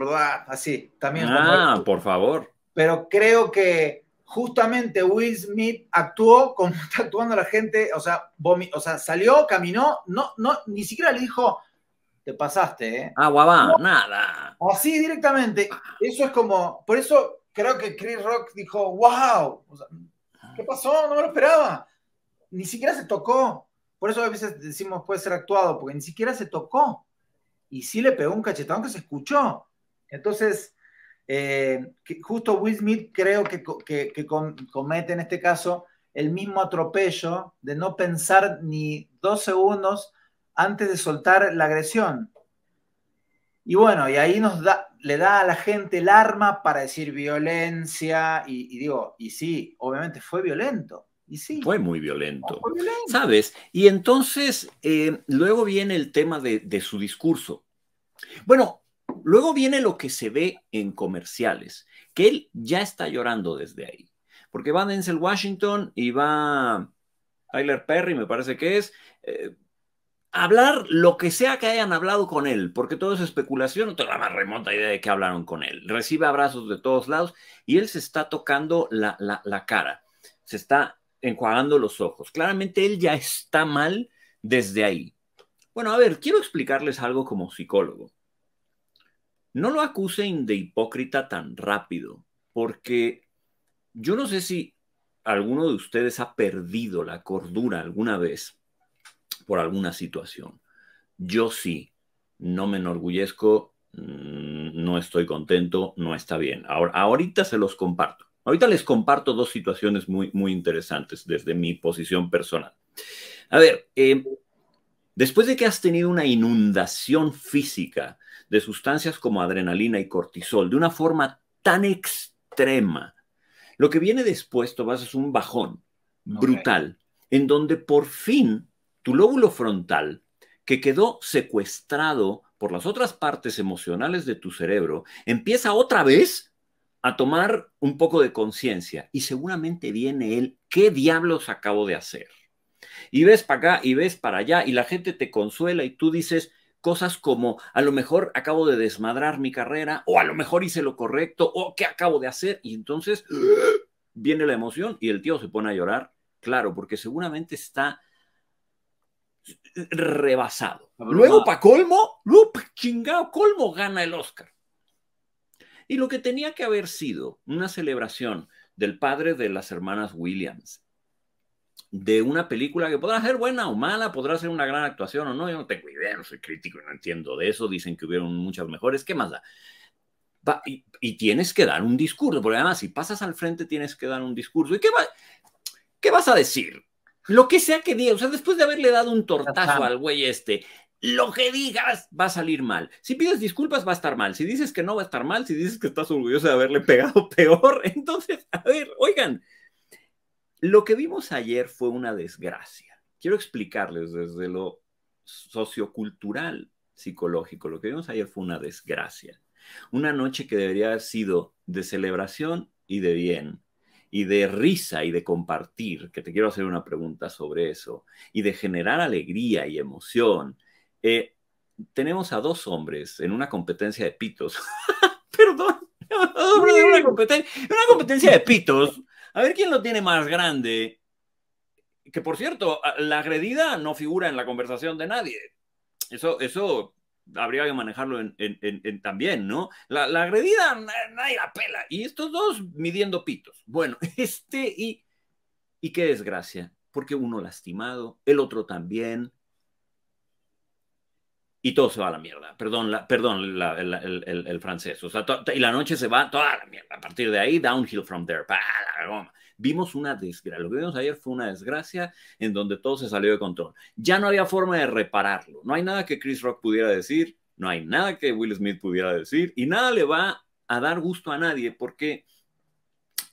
así, también. Ah, por favor. Pero creo que justamente Will Smith actuó como [LAUGHS] está actuando la gente, o sea, o sea, salió, caminó, no, no, ni siquiera le dijo, te pasaste, ¿eh? Ah, guabá, nada. Así directamente. Eso es como, por eso creo que Chris Rock dijo, wow, ¿qué pasó? No me lo esperaba. Ni siquiera se tocó. Por eso a veces decimos puede ser actuado, porque ni siquiera se tocó. Y sí le pegó un cachetón que se escuchó. Entonces, eh, justo Will Smith creo que, que comete en este caso el mismo atropello de no pensar ni dos segundos antes de soltar la agresión. Y bueno, y ahí nos da, le da a la gente el arma para decir violencia, y, digo, y sí, obviamente fue violento. Y sí. Fue muy violento. ¿Sabes? Y entonces, eh, luego viene el tema de, de su discurso. Bueno, luego viene lo que se ve en comerciales, que él ya está llorando desde ahí. Porque va Denzel Washington y va Tyler Perry, me parece que es, eh, hablar lo que sea que hayan hablado con él, porque todo es especulación, no tengo la más remota idea de que hablaron con él. Recibe abrazos de todos lados y él se está tocando la, la cara, se está enjuagando los ojos. Claramente él ya está mal desde ahí. Bueno, a ver, quiero explicarles algo como psicólogo. No lo acusen de hipócrita tan rápido, porque yo no sé si alguno de ustedes ha perdido la cordura alguna vez por alguna situación. Yo sí, no me enorgullezco, mm, no estoy contento, no está bien. Ahora, ahorita se los comparto. Ahorita les comparto dos situaciones muy, muy interesantes desde mi posición personal. A ver, eh, después de que has tenido una inundación física de sustancias como adrenalina y cortisol de una forma tan extrema, lo que viene después, Tomás, es un bajón brutal, en donde por fin tu lóbulo frontal, que quedó secuestrado por las otras partes emocionales de tu cerebro, empieza otra vez a tomar un poco de conciencia y seguramente viene él, ¿qué diablos acabo de hacer? Y ves para acá y ves para allá y la gente te consuela y tú dices cosas como, a lo mejor acabo de desmadrar mi carrera o a lo mejor hice lo correcto o qué acabo de hacer y entonces viene la emoción y el tío se pone a llorar, claro, porque seguramente está rebasado. Luego, para colmo, chingado, colmo gana el Oscar. Y lo que tenía que haber sido una celebración del padre de las hermanas Williams, de una película que podrá ser buena o mala, podrá ser una gran actuación o no, yo no tengo idea, no soy crítico no entiendo de eso, dicen que hubieron muchas mejores, ¿qué más da? y, y, tienes que dar un discurso, porque además si pasas al frente tienes que dar un discurso. ¿Y qué, va, qué vas a decir? Lo que sea que diga, o sea, después de haberle dado un tortazo al güey este, lo que digas va a salir mal. Si pides disculpas va a estar mal. Si dices que no va a estar mal, si dices que estás orgulloso de haberle pegado [LAUGHS] peor, entonces, a ver, oigan, lo que vimos ayer fue una desgracia. Quiero explicarles desde lo sociocultural, psicológico. Lo que vimos ayer fue una desgracia. Una noche que debería haber sido de celebración y de bien y de risa y de compartir, que te quiero hacer una pregunta sobre eso, y de generar alegría y emoción. Eh, tenemos a dos hombres en una competencia de pitos. [LAUGHS] Perdón, [LAUGHS] una, una competencia de pitos. A ver quién lo tiene más grande. Que por cierto, la agredida no figura en la conversación de nadie. Eso, eso habría que manejarlo también, ¿no? La, agredida nadie la pela. Y estos dos midiendo pitos. Bueno, [LAUGHS] este y, y qué desgracia, porque uno lastimado, el otro también. y todo se va a la mierda. Perdón, la, perdón el, francés. O sea, y la noche se va toda la mierda. A partir de ahí, downhill from there. Vimos una desgracia. Lo que vimos ayer fue una desgracia en donde todo se salió de control. Ya no había forma de repararlo. No hay nada que Chris Rock pudiera decir, no hay nada que Will Smith pudiera decir y nada le va a dar gusto a nadie porque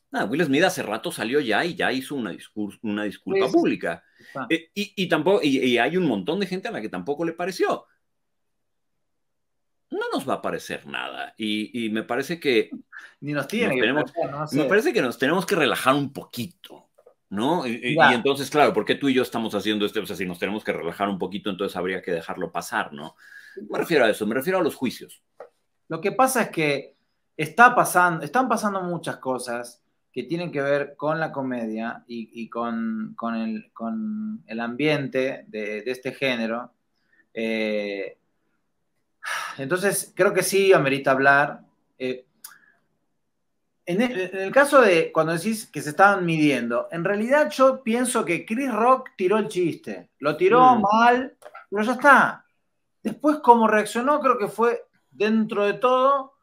nada, Will Smith hace rato salió ya y ya hizo una, una disculpa pública. Eh, y, tampoco, y, hay un montón de gente a la que tampoco le pareció no nos va a parecer nada. Y, me parece que. [LAUGHS] Ni nos tiene. Me parece que nos tenemos que relajar un poquito, ¿no? Y, entonces, claro, ¿por qué tú y yo estamos haciendo esto? O sea, si nos tenemos que relajar un poquito, entonces habría que dejarlo pasar, ¿no? Me refiero a eso, me refiero a los juicios. Lo que pasa es que está pasando, están pasando muchas cosas que tienen que ver con la comedia y, con, el, ambiente de, este género. Eh, entonces, creo que sí amerita hablar. Eh, en, el, caso de cuando decís que se estaban midiendo, en realidad yo pienso que Chris Rock tiró el chiste. Lo tiró mm. mal, pero ya está. Después, como reaccionó, creo que fue dentro de todo,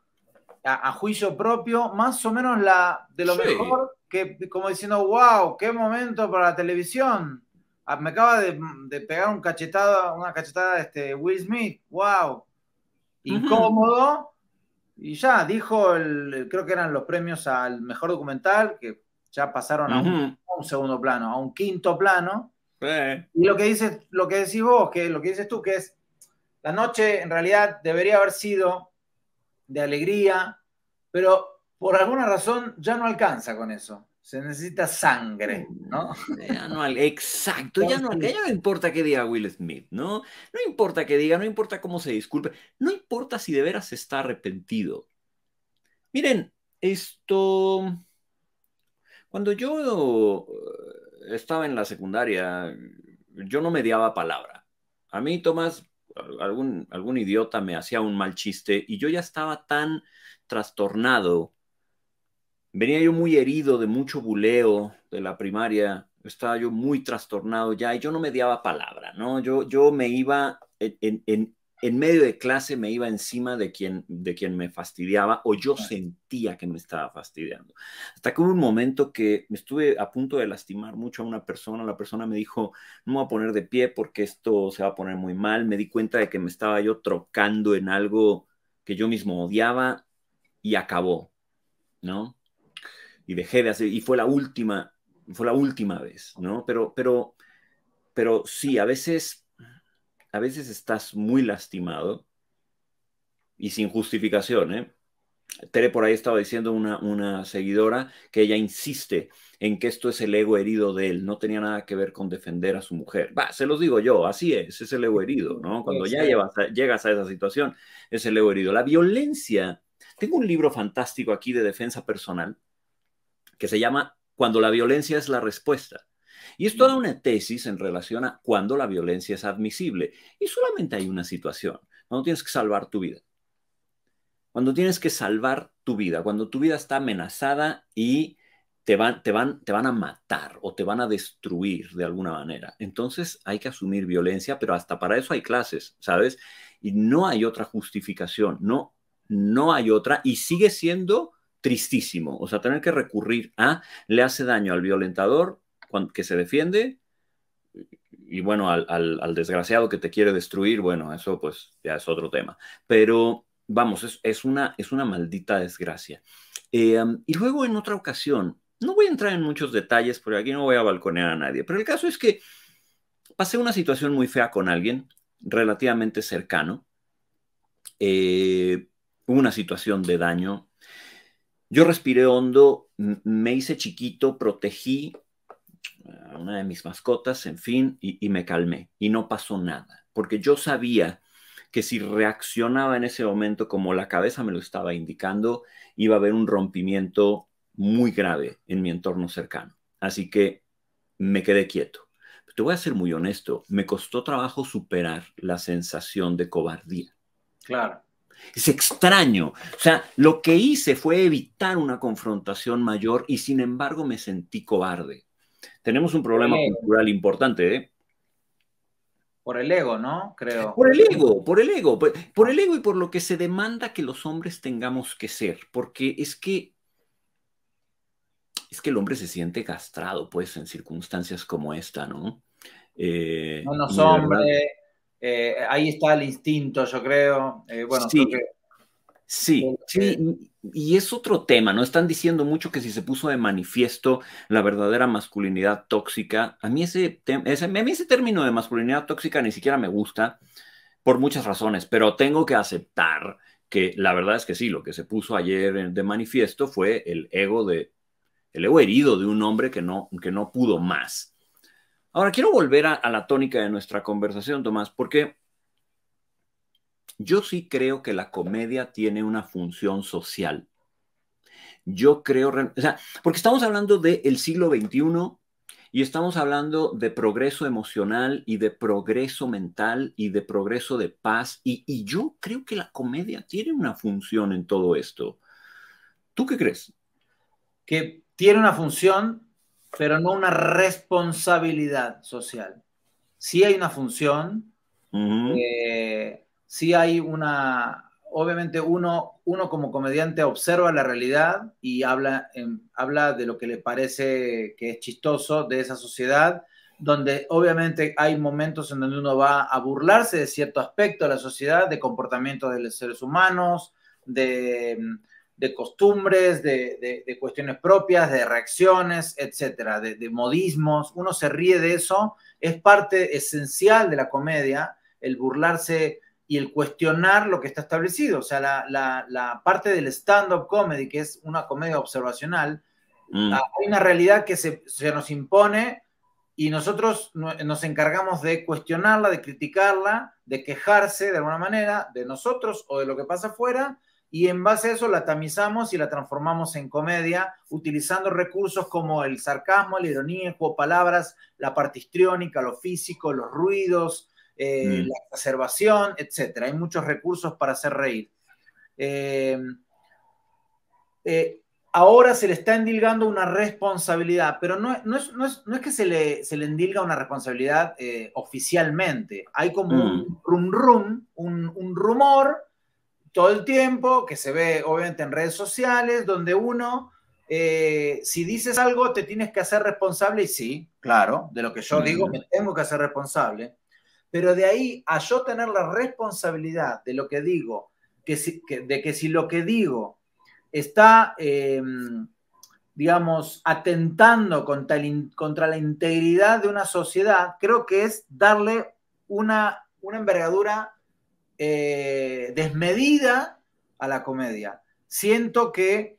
a, juicio propio, más o menos la de lo mejor, que como diciendo, wow, qué momento para la televisión. Ah, me acaba de, pegar un cachetado, una cachetada este, Will Smith, wow incómodo. Y ya, dijo, el, creo que eran los premios al mejor documental, que ya pasaron a, un, segundo plano, a un quinto plano. Y lo que dices, lo que decís vos, que lo que dices tú, que es la noche en realidad debería haber sido de alegría, pero por alguna razón ya no alcanza con eso se necesita sangre, ¿no? exacto, ya no, ya no importa que diga Will Smith, ¿no? No importa que diga, no importa cómo se disculpe, no importa si de veras está arrepentido. Miren, esto, cuando yo eh, estaba en la secundaria, yo no mediaba palabra. A mí, Tomás, algún, algún idiota me hacía un mal chiste y yo ya estaba tan trastornado Venía yo muy herido de mucho buleo de la primaria, estaba yo muy trastornado ya y yo no me daba palabra, ¿no? Yo, yo me iba en, en, en medio de clase, me iba encima de quien, de quien me fastidiaba o yo sentía que me estaba fastidiando. Hasta que hubo un momento que me estuve a punto de lastimar mucho a una persona, la persona me dijo, no me voy a poner de pie porque esto se va a poner muy mal, me di cuenta de que me estaba yo trocando en algo que yo mismo odiaba y acabó, ¿no? Y dejé de hacer, y fue la última, fue la última vez, ¿no? Pero, pero, pero sí, a veces, a veces estás muy lastimado y sin justificación, ¿eh? Tere por ahí estaba diciendo una, una seguidora que ella insiste en que esto es el ego herido de él, no tenía nada que ver con defender a su mujer. Va, se los digo yo, así es, es el ego herido, ¿no? Cuando ya llegas a esa situación, es el ego herido. La violencia, tengo un libro fantástico aquí de defensa personal que se llama Cuando la violencia es la respuesta. Y es toda una tesis en relación a cuando la violencia es admisible. Y solamente hay una situación, cuando tienes que salvar tu vida. Cuando tienes que salvar tu vida, cuando tu vida está amenazada y te van, te van, te van a matar o te van a destruir de alguna manera. Entonces hay que asumir violencia, pero hasta para eso hay clases, ¿sabes? Y no hay otra justificación, no, no hay otra y sigue siendo tristísimo. O sea, tener que recurrir a, le hace daño al violentador que se defiende y bueno, al, desgraciado que te quiere destruir, bueno, eso pues ya es otro tema. Pero vamos, es, una, es una maldita desgracia. Eh, y luego en otra ocasión, no voy a entrar en muchos detalles porque aquí no voy a balconear a nadie, pero el caso es que pasé una situación muy fea con alguien relativamente cercano. Eh, una situación de daño yo respiré hondo, me hice chiquito, protegí a una de mis mascotas, en fin, y, me calmé. Y no pasó nada, porque yo sabía que si reaccionaba en ese momento como la cabeza me lo estaba indicando, iba a haber un rompimiento muy grave en mi entorno cercano. Así que me quedé quieto. te voy a ser muy honesto, me costó trabajo superar la sensación de cobardía. Claro. Es extraño. O sea, lo que hice fue evitar una confrontación mayor y sin embargo me sentí cobarde. Tenemos un problema cultural importante, ¿eh? Por el ego, ¿no? Creo. Por el ego, por el ego, por, el ego y por lo que se demanda que los hombres tengamos que ser, porque es que es que el hombre se siente castrado, pues, en circunstancias como esta, ¿no? Eh, no, no hombre, eh, ahí está el instinto, yo creo. Eh, bueno, sí, creo que... sí, sí, y es otro tema, ¿no? Están diciendo mucho que si se puso de manifiesto la verdadera masculinidad tóxica, a mí ese, ese, a mí ese término de masculinidad tóxica ni siquiera me gusta por muchas razones, pero tengo que aceptar que la verdad es que sí, lo que se puso ayer de manifiesto fue el ego de el ego herido de un hombre que no, que no pudo más. Ahora quiero volver a, la tónica de nuestra conversación, Tomás, porque yo sí creo que la comedia tiene una función social. Yo creo, o sea, porque estamos hablando del siglo XXI y estamos hablando de progreso emocional y de progreso mental y de progreso de paz. Y, y yo creo que la comedia tiene una función en todo esto. ¿Tú qué crees? Que tiene una función, pero no una responsabilidad social. Sí hay una función, sí hay una, obviamente uno, uno como comediante observa la realidad y habla, habla de lo que le parece que es chistoso de esa sociedad, donde obviamente hay momentos en donde uno va a burlarse de cierto aspecto de la sociedad, de comportamientos de los seres humanos, de, costumbres, de, cuestiones propias, de reacciones, etcétera, de, de modismos. Uno se ríe de eso, es parte esencial de la comedia, el burlarse y el cuestionar lo que está establecido. O sea, la, parte del stand-up comedy, que es una comedia observacional, mm. hay una realidad que se, nos impone y nosotros nos encargamos de cuestionarla, de criticarla, de quejarse de alguna manera de nosotros o de lo que pasa afuera, y en base a eso la tamizamos y la transformamos en comedia, utilizando recursos como el sarcasmo, la ironía, el juego de palabras, la parte histriónica, lo físico, los ruidos, eh, mm. la exacerbación, etc. Hay muchos recursos para hacer reír. Eh, eh, ahora se le está endilgando una responsabilidad, pero no, es, que se le, se le, endilga una responsabilidad oficialmente. Hay como un rum mm. rum, un, rumor todo el tiempo que se ve obviamente en redes sociales, donde uno, si dices algo, te tienes que hacer responsable, y sí, claro, de lo que yo digo, me tengo que hacer responsable. Pero de ahí a yo tener la responsabilidad de lo que digo, que de que si lo que digo está, em, digamos, atentando contra, contra, la integridad de una sociedad, creo que es darle una, una envergadura eh, desmedida a la comedia. Siento que,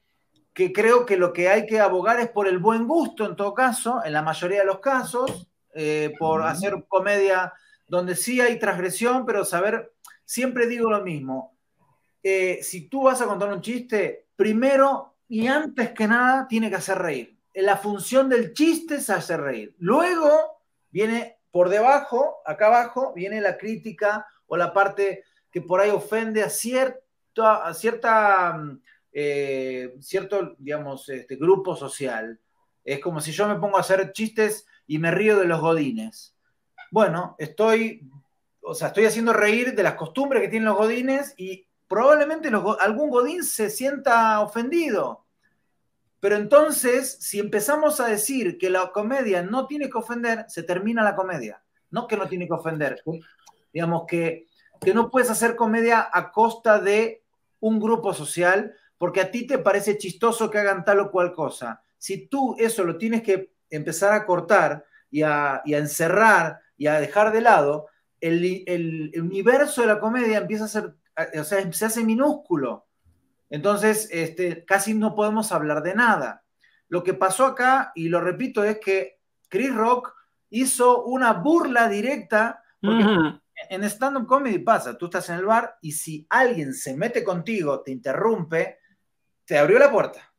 que creo que lo que hay que abogar es por el buen gusto, en todo caso, en la mayoría de los casos, eh, por hacer comedia donde sí hay transgresión, pero saber, siempre digo lo mismo, eh, si tú vas a contar un chiste, primero y antes que nada tiene que hacer reír. La función del chiste es hacer reír. Luego viene por debajo, acá abajo, viene la crítica o la parte que por ahí ofende a, cierta, a cierta, eh, cierto, digamos, este, grupo social. Es como si yo me pongo a hacer chistes y me río de los godines bueno, estoy, o sea, estoy haciendo reír de las costumbres que tienen los godines y probablemente algún godín se sienta ofendido. Pero entonces, si empezamos a decir que la comedia no tiene que ofender, se termina la comedia. No que no tiene que ofender. Digamos que, que no puedes hacer comedia a costa de un grupo social porque a ti te parece chistoso que hagan tal o cual cosa. Si tú eso lo tienes que empezar a cortar y a, encerrar y a dejar de lado, el, universo de la comedia empieza a ser, o sea, se hace minúsculo. Entonces, este, casi no podemos hablar de nada. Lo que pasó acá, y lo repito, es que Chris Rock hizo una burla directa, en stand-up comedy pasa, tú estás en el bar y si alguien se mete contigo, te interrumpe, te abrió la puerta.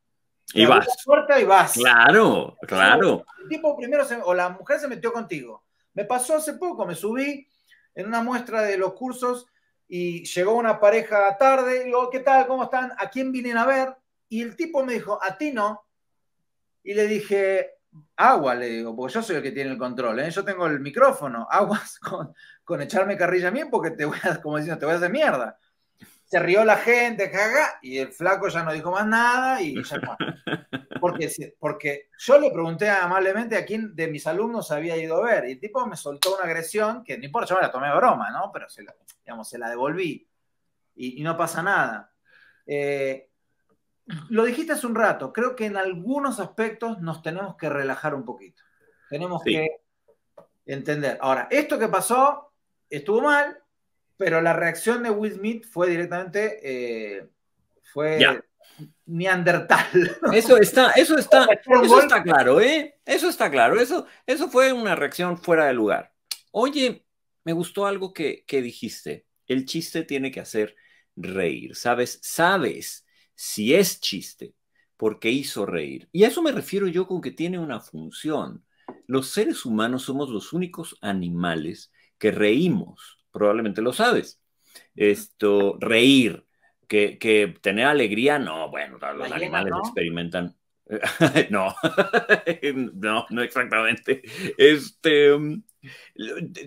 y vas. La puerta y vas. Claro, claro. El tipo primero, o la mujer se metió contigo. Me pasó hace poco, me subí en una muestra de los cursos y llegó una pareja tarde, y digo, ¿qué tal? ¿Cómo están? ¿A quién vienen a ver? Y el tipo me dijo, a ti no. Y le dije, agua, le digo, porque yo soy el que tiene el control, ¿eh? yo tengo el micrófono, [LAUGHS] aguas con echarme carrilla a mí porque te voy a, como diciendo, te voy a hacer mierda. Se rió la gente, caga, y el flaco ya no dijo más nada y ya [LAUGHS] Porque, porque yo le pregunté amablemente a quién de mis alumnos había ido a ver y el tipo me soltó una agresión que no importa, yo me la tomé de broma, ¿no? Pero se la, digamos, se la devolví y, no pasa nada. Eh, lo dijiste hace un rato, creo que en algunos aspectos nos tenemos que relajar un poquito. Tenemos que entender. Ahora, esto que pasó estuvo mal, pero la reacción de Will Smith fue directamente, eh, fue neandertal. Eso está, eso está, [LAUGHS] eso está claro, ¿eh? Eso está claro, eso, eso fue una reacción fuera de lugar. Oye, me gustó algo que, que dijiste. El chiste tiene que hacer reír, ¿sabes? Sabes si es chiste porque hizo reír. Y a eso me refiero yo con que tiene una función. Los seres humanos somos los únicos animales que reímos, probablemente lo sabes. Esto, reír, que, tener alegría, no, bueno, los animales experimentan. [LAUGHS] no, [LAUGHS] no, no exactamente. Este,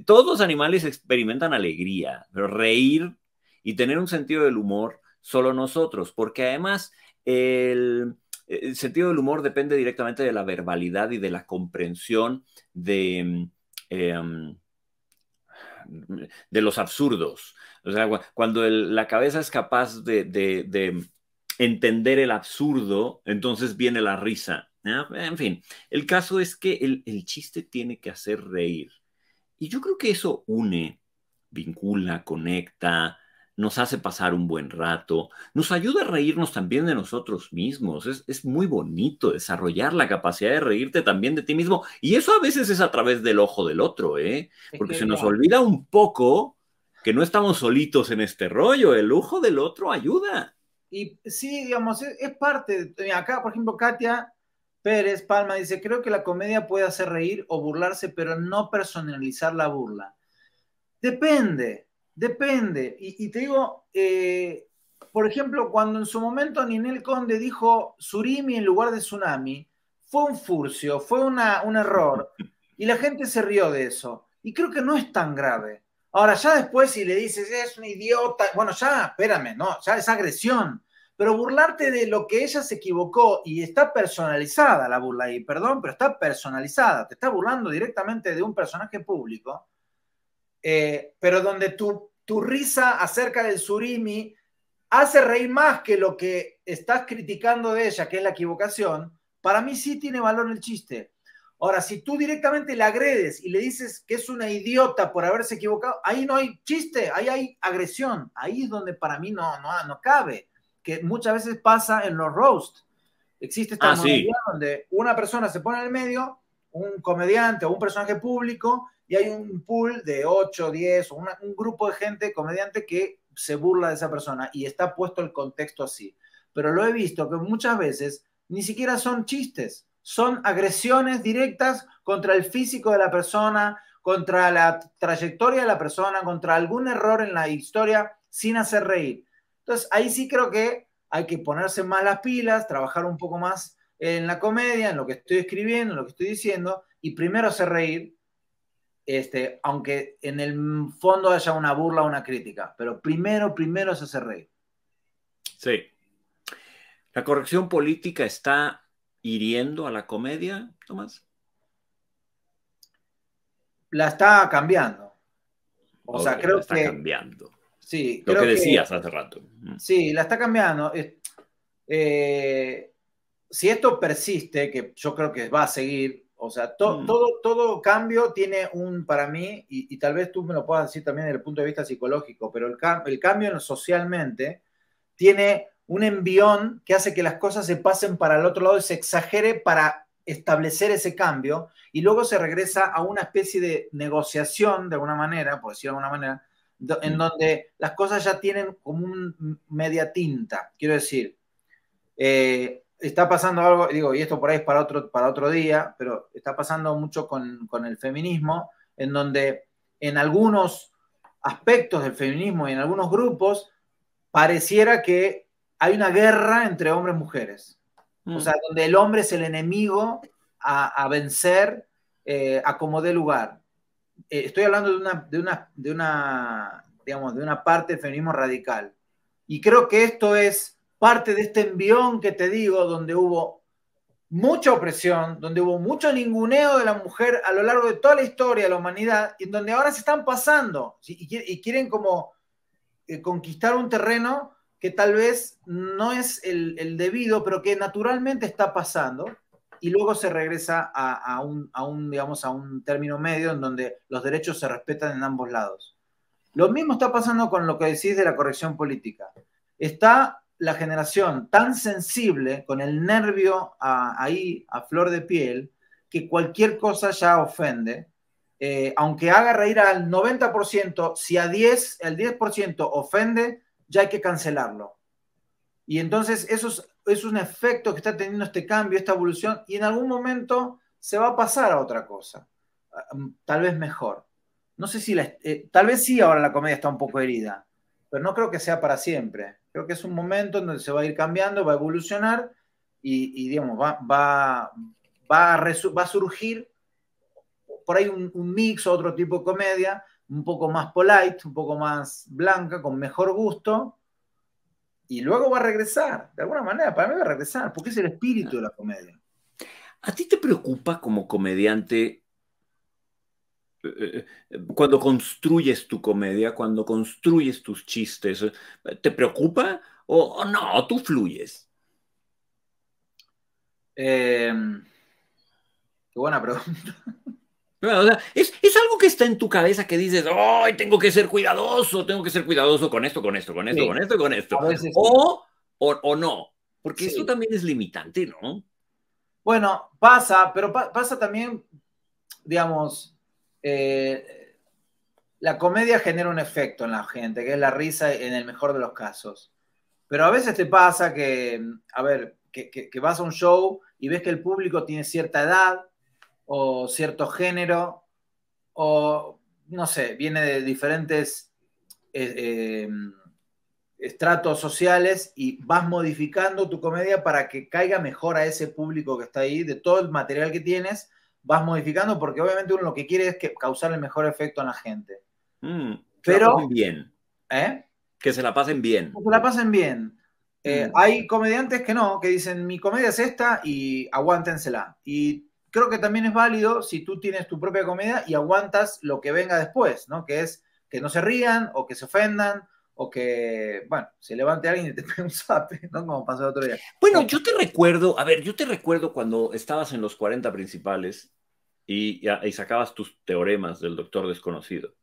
todos los animales experimentan alegría, pero reír y tener un sentido del humor, solo nosotros, porque además el, sentido del humor depende directamente de la verbalidad y de la comprensión de, em, de los absurdos. O sea, cuando la cabeza es capaz de, entender el absurdo, entonces viene la risa. En fin, el caso es que el, el chiste tiene que hacer reír. Y yo creo que eso une, vincula, conecta, nos hace pasar un buen rato, nos ayuda a reírnos también de nosotros mismos. Es, muy bonito desarrollar la capacidad de reírte también de ti mismo. Y eso a veces es a través del ojo del otro, ¿eh? Porque se nos olvida un poco que no estamos solitos en este rollo. El ojo del otro ayuda. Y sí, digamos, es, es parte. De, acá, por ejemplo, Katia Pérez Palma dice, creo que la comedia puede hacer reír o burlarse, pero no personalizar la burla. Depende, Depende. Y, te digo, eh, por ejemplo, cuando en su momento Ninel Conde dijo Surimi en lugar de Tsunami, fue un furcio, fue un error. Y la gente se rió de eso. Y creo que no es tan grave. Ahora, ya después, si le dices, es un idiota, bueno, ya, espérame, no, ya es agresión. Pero burlarte de lo que ella se equivocó y está personalizada la burla ahí, perdón, pero está personalizada, te está burlando directamente de un personaje público eh, pero donde tu, tu risa acerca del surimi hace reír más que lo que estás criticando de ella, que es la equivocación, para mí sí tiene valor el chiste. Ahora, si tú directamente le agredes y le dices que es una idiota por haberse equivocado, ahí no hay chiste, ahí hay agresión. Ahí es donde para mí no, no, no cabe, que muchas veces pasa en los roast. Existe esta ah, donde una persona se pone en el medio, un comediante o un personaje público, y hay un pool de 8, 10, un grupo de gente, comediante, que se burla de esa persona y está puesto el contexto así. Pero lo he visto que muchas veces ni siquiera son chistes, son agresiones directas contra el físico de la persona, contra la trayectoria de la persona, contra algún error en la historia sin hacer reír. Entonces, ahí sí creo que hay que ponerse más las pilas, trabajar un poco más en la comedia, en lo que estoy escribiendo, en lo que estoy diciendo, y primero hacer reír este, aunque en el fondo haya una burla o una crítica, pero primero, primero es hacer reír. Sí. ¿La corrección política está hiriendo a la comedia, Tomás? La está cambiando. O sea, creo la está que. cambiando. Sí, Lo que decías hace rato. Sí, la está cambiando. Eh, si esto persiste, que yo creo que va a seguir, o sea, mm. todo, todo cambio tiene un, para mí, y, tal vez tú me lo puedas decir también desde el punto de vista psicológico, pero el, el cambio socialmente tiene un envión que hace que las cosas se pasen para el otro lado y se exagere para establecer ese cambio y luego se regresa a una especie de negociación de alguna manera, por decirlo de alguna manera, en mm. donde las cosas ya tienen como un media tinta. Quiero decir, eh, está pasando algo, digo, y esto por ahí es para otro, para otro día, pero está pasando mucho con, el feminismo, en donde en algunos aspectos del feminismo y en algunos grupos pareciera que hay una guerra entre hombres y mujeres. O mm. sea, donde el hombre es el enemigo a, vencer eh, a como dé lugar. eh, estoy hablando de una, de una, de una, digamos, de una parte del feminismo radical. Y creo que esto es parte de este envión que te digo, donde hubo mucha opresión, donde hubo mucho ninguneo de la mujer a lo largo de toda la historia de la humanidad, y donde ahora se están pasando y, quieren como eh, conquistar un terreno que tal vez no es el, debido, pero que naturalmente está pasando, y luego se regresa a, un, a, un, digamos, a un término medio en donde los derechos se respetan en ambos lados. Lo mismo está pasando con lo que decís de la corrección política. Está la generación tan sensible, con el nervio ahí a flor de piel, que cualquier cosa ya ofende. Eh, aunque haga reír al 90%, si a 10, el 10% ofende, ya hay que cancelarlo. Y entonces eso es, un efecto que está teniendo este cambio, esta evolución, y en algún momento se va a pasar a otra cosa, tal vez mejor. No sé si, eh, tal vez sí ahora la comedia está un poco herida, pero no creo que sea para siempre. Creo que es un momento en donde se va a ir cambiando, va a evolucionar y, digamos, va, va, va, a va a surgir por ahí un, un mix, otro tipo de comedia, un poco más polite, un poco más blanca, con mejor gusto, y luego va a regresar, de alguna manera, para mí va a regresar, porque es el espíritu de la comedia. ¿A ti te preocupa como comediante cuando construyes tu comedia, cuando construyes tus chistes, ¿te preocupa o, no? Tú fluyes. Em, qué buena pregunta. es, algo que está en tu cabeza que dices, ¡ay, tengo que ser cuidadoso! Tengo que ser cuidadoso con esto, con esto, con esto, con esto, con esto. O, o, no, porque eso también es limitante, ¿no? Bueno, pasa, pero pasa también, digamos, eh, la comedia genera un efecto en la gente, que es la risa en el mejor de los casos. Pero a veces te pasa que, a ver, que, vas a un show y ves que el público tiene cierta edad o cierto género o, no sé, viene de diferentes eh, eh, estratos sociales y vas modificando tu comedia para que caiga mejor a ese público que está ahí, de todo el material que tienes, vas modificando porque obviamente uno lo que quiere es que causar el mejor efecto en la gente. Mm, Pero... bien. ¿Eh? Que se la pasen bien. Que se la pasen bien. Eh, mm. Hay comediantes que no, que dicen mi comedia es esta y aguántensela. Y creo que también es válido si tú tienes tu propia comedia y aguantas lo que venga después, ¿no? Que es que no se rían o que se ofendan o que, bueno, se levante alguien y te pegue un zape, ¿no? Como pasó el otro día. Bueno, yo te recuerdo, a ver, yo te recuerdo cuando estabas en los 40 principales y, sacabas tus teoremas del doctor desconocido.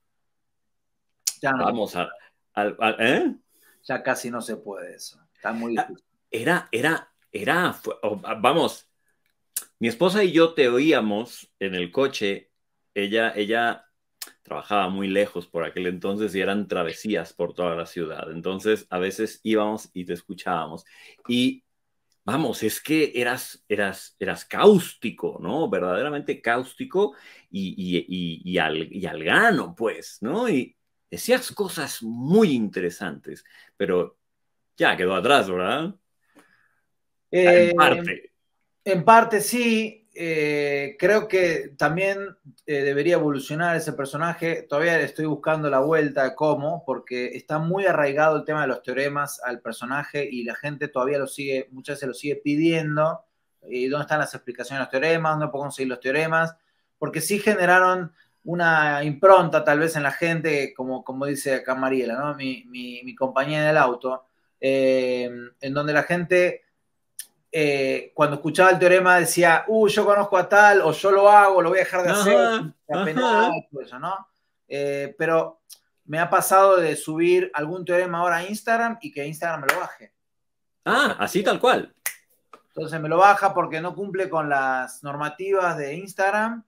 Ya no. Vamos a, ¿eh? Ya casi no se puede eso. Está muy ah. Era, era, era, vamos, mi esposa y yo te oíamos en el coche. Ella, ella trabajaba muy lejos por aquel entonces y eran travesías por toda la ciudad. Entonces, a veces íbamos y te escuchábamos. Y vamos, es que eras, eras, eras cáustico, ¿no? Verdaderamente cáustico y, al, y al grano, pues, ¿no? Y decías cosas muy interesantes, pero ya quedó atrás, ¿verdad? en eh, parte. En parte sí, eh, creo que también eh, debería evolucionar ese personaje. Todavía estoy buscando la vuelta de cómo, porque está muy arraigado el tema de los teoremas al personaje y la gente todavía lo sigue, muchas veces lo sigue pidiendo. ¿Y dónde están las explicaciones de los teoremas? ¿Dónde puedo conseguir los teoremas? Porque sí generaron una impronta tal vez en la gente, como, como dice acá Mariela, mi, mi, mi compañera del auto, eh, en donde la gente eh, cuando escuchaba el teorema decía, uh, yo conozco a tal, o yo lo hago, lo voy a dejar de hacer, ¿no? Eh, pero me ha pasado de subir algún teorema ahora a Instagram y que Instagram me lo baje. Ah, así tal cual. Entonces me lo baja porque no cumple con las normativas de Instagram.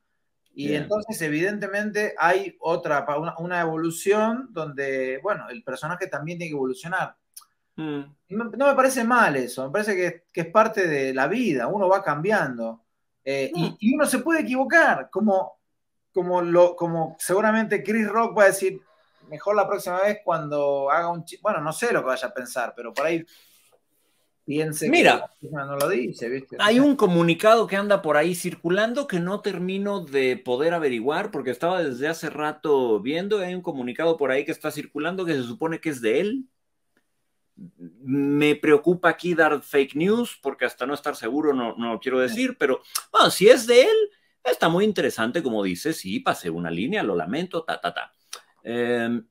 Y entonces, evidentemente, hay otra, una, evolución donde, bueno, el personaje también tiene que evolucionar. Mm. No me parece mal eso, me parece que, es parte de la vida, uno va cambiando. Eh, y, uno se puede equivocar, como, como, lo, como seguramente Chris Rock va a decir, mejor la próxima vez cuando haga un... Bueno, no sé lo que vaya a pensar, pero por ahí piense Mira, que no lo dice, ¿viste? Hay un comunicado que anda por ahí circulando que no termino de poder averiguar porque estaba desde hace rato viendo. Hay un comunicado por ahí que está circulando que se supone que es de él. Me preocupa aquí dar fake news porque hasta no estar seguro no, no lo quiero decir, pero bueno, si es de él, está muy interesante como dice, sí, pasé una línea, lo lamento, ta, ta, ta. Em,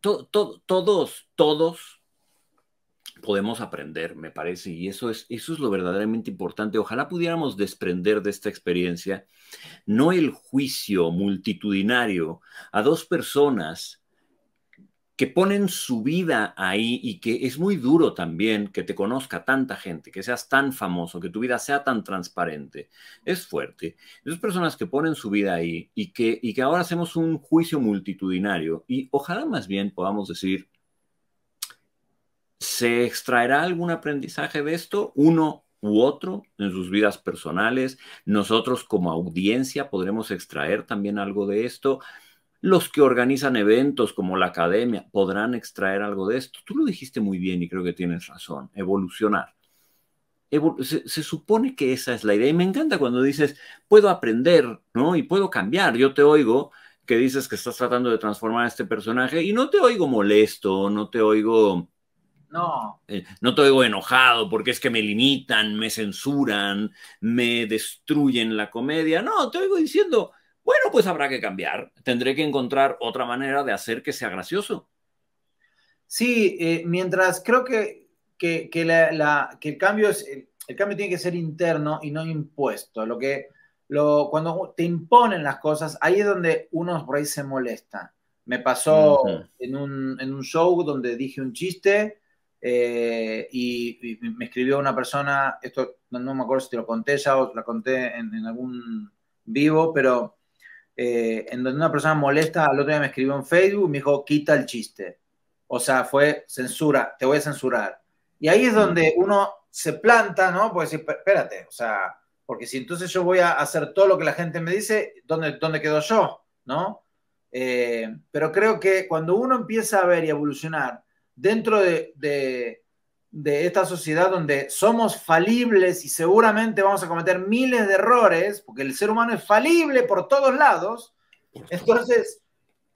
todos, todos podemos aprender, me parece, y eso es, eso es lo verdaderamente importante. Ojalá pudiéramos desprender de esta experiencia no el juicio multitudinario a dos personas que ponen su vida ahí y que es muy duro también que te conozca tanta gente, que seas tan famoso, que tu vida sea tan transparente. Es fuerte. Esas personas que ponen su vida ahí y que, y que ahora hacemos un juicio multitudinario y ojalá más bien podamos decir, ¿Se extraerá algún aprendizaje de esto? Uno u otro en sus vidas personales. Nosotros como audiencia podremos extraer también algo de esto. Los que organizan eventos como la academia podrán extraer algo de esto. Tú lo dijiste muy bien y creo que tienes razón. Evolucionar. se, se, supone que esa es la idea. Y me encanta cuando dices, puedo aprender, ¿no? Y puedo cambiar. Yo te oigo que dices que estás tratando de transformar a este personaje y no te oigo molesto, no te oigo no. Eh, no te oigo enojado porque es que me limitan, me censuran, me destruyen la comedia. No, te oigo diciendo, bueno, pues habrá que cambiar. Tendré que encontrar otra manera de hacer que sea gracioso. Sí, eh, mientras creo que, que, el cambio es el, cambio tiene que ser interno y no impuesto. Lo que lo, cuando te imponen las cosas, ahí es donde uno por ahí se molesta. Me pasó en, un, en, un, show donde dije un chiste eh, y, me escribió una persona, esto no, me acuerdo si te lo conté ya o la conté en, algún vivo, pero eh, en donde una persona molesta, al otro día me escribió en Facebook y me dijo, quita el chiste. O sea, fue censura, te voy a censurar. Y ahí es donde uno se planta, ¿no? Porque decir, espérate, o sea, porque si entonces yo voy a hacer todo lo que la gente me dice, ¿dónde, dónde quedo yo? ¿No? Eh, pero creo que cuando uno empieza a ver y evolucionar, dentro de, esta sociedad donde somos falibles y seguramente vamos a cometer miles de errores, porque el ser humano es falible por todos lados, entonces,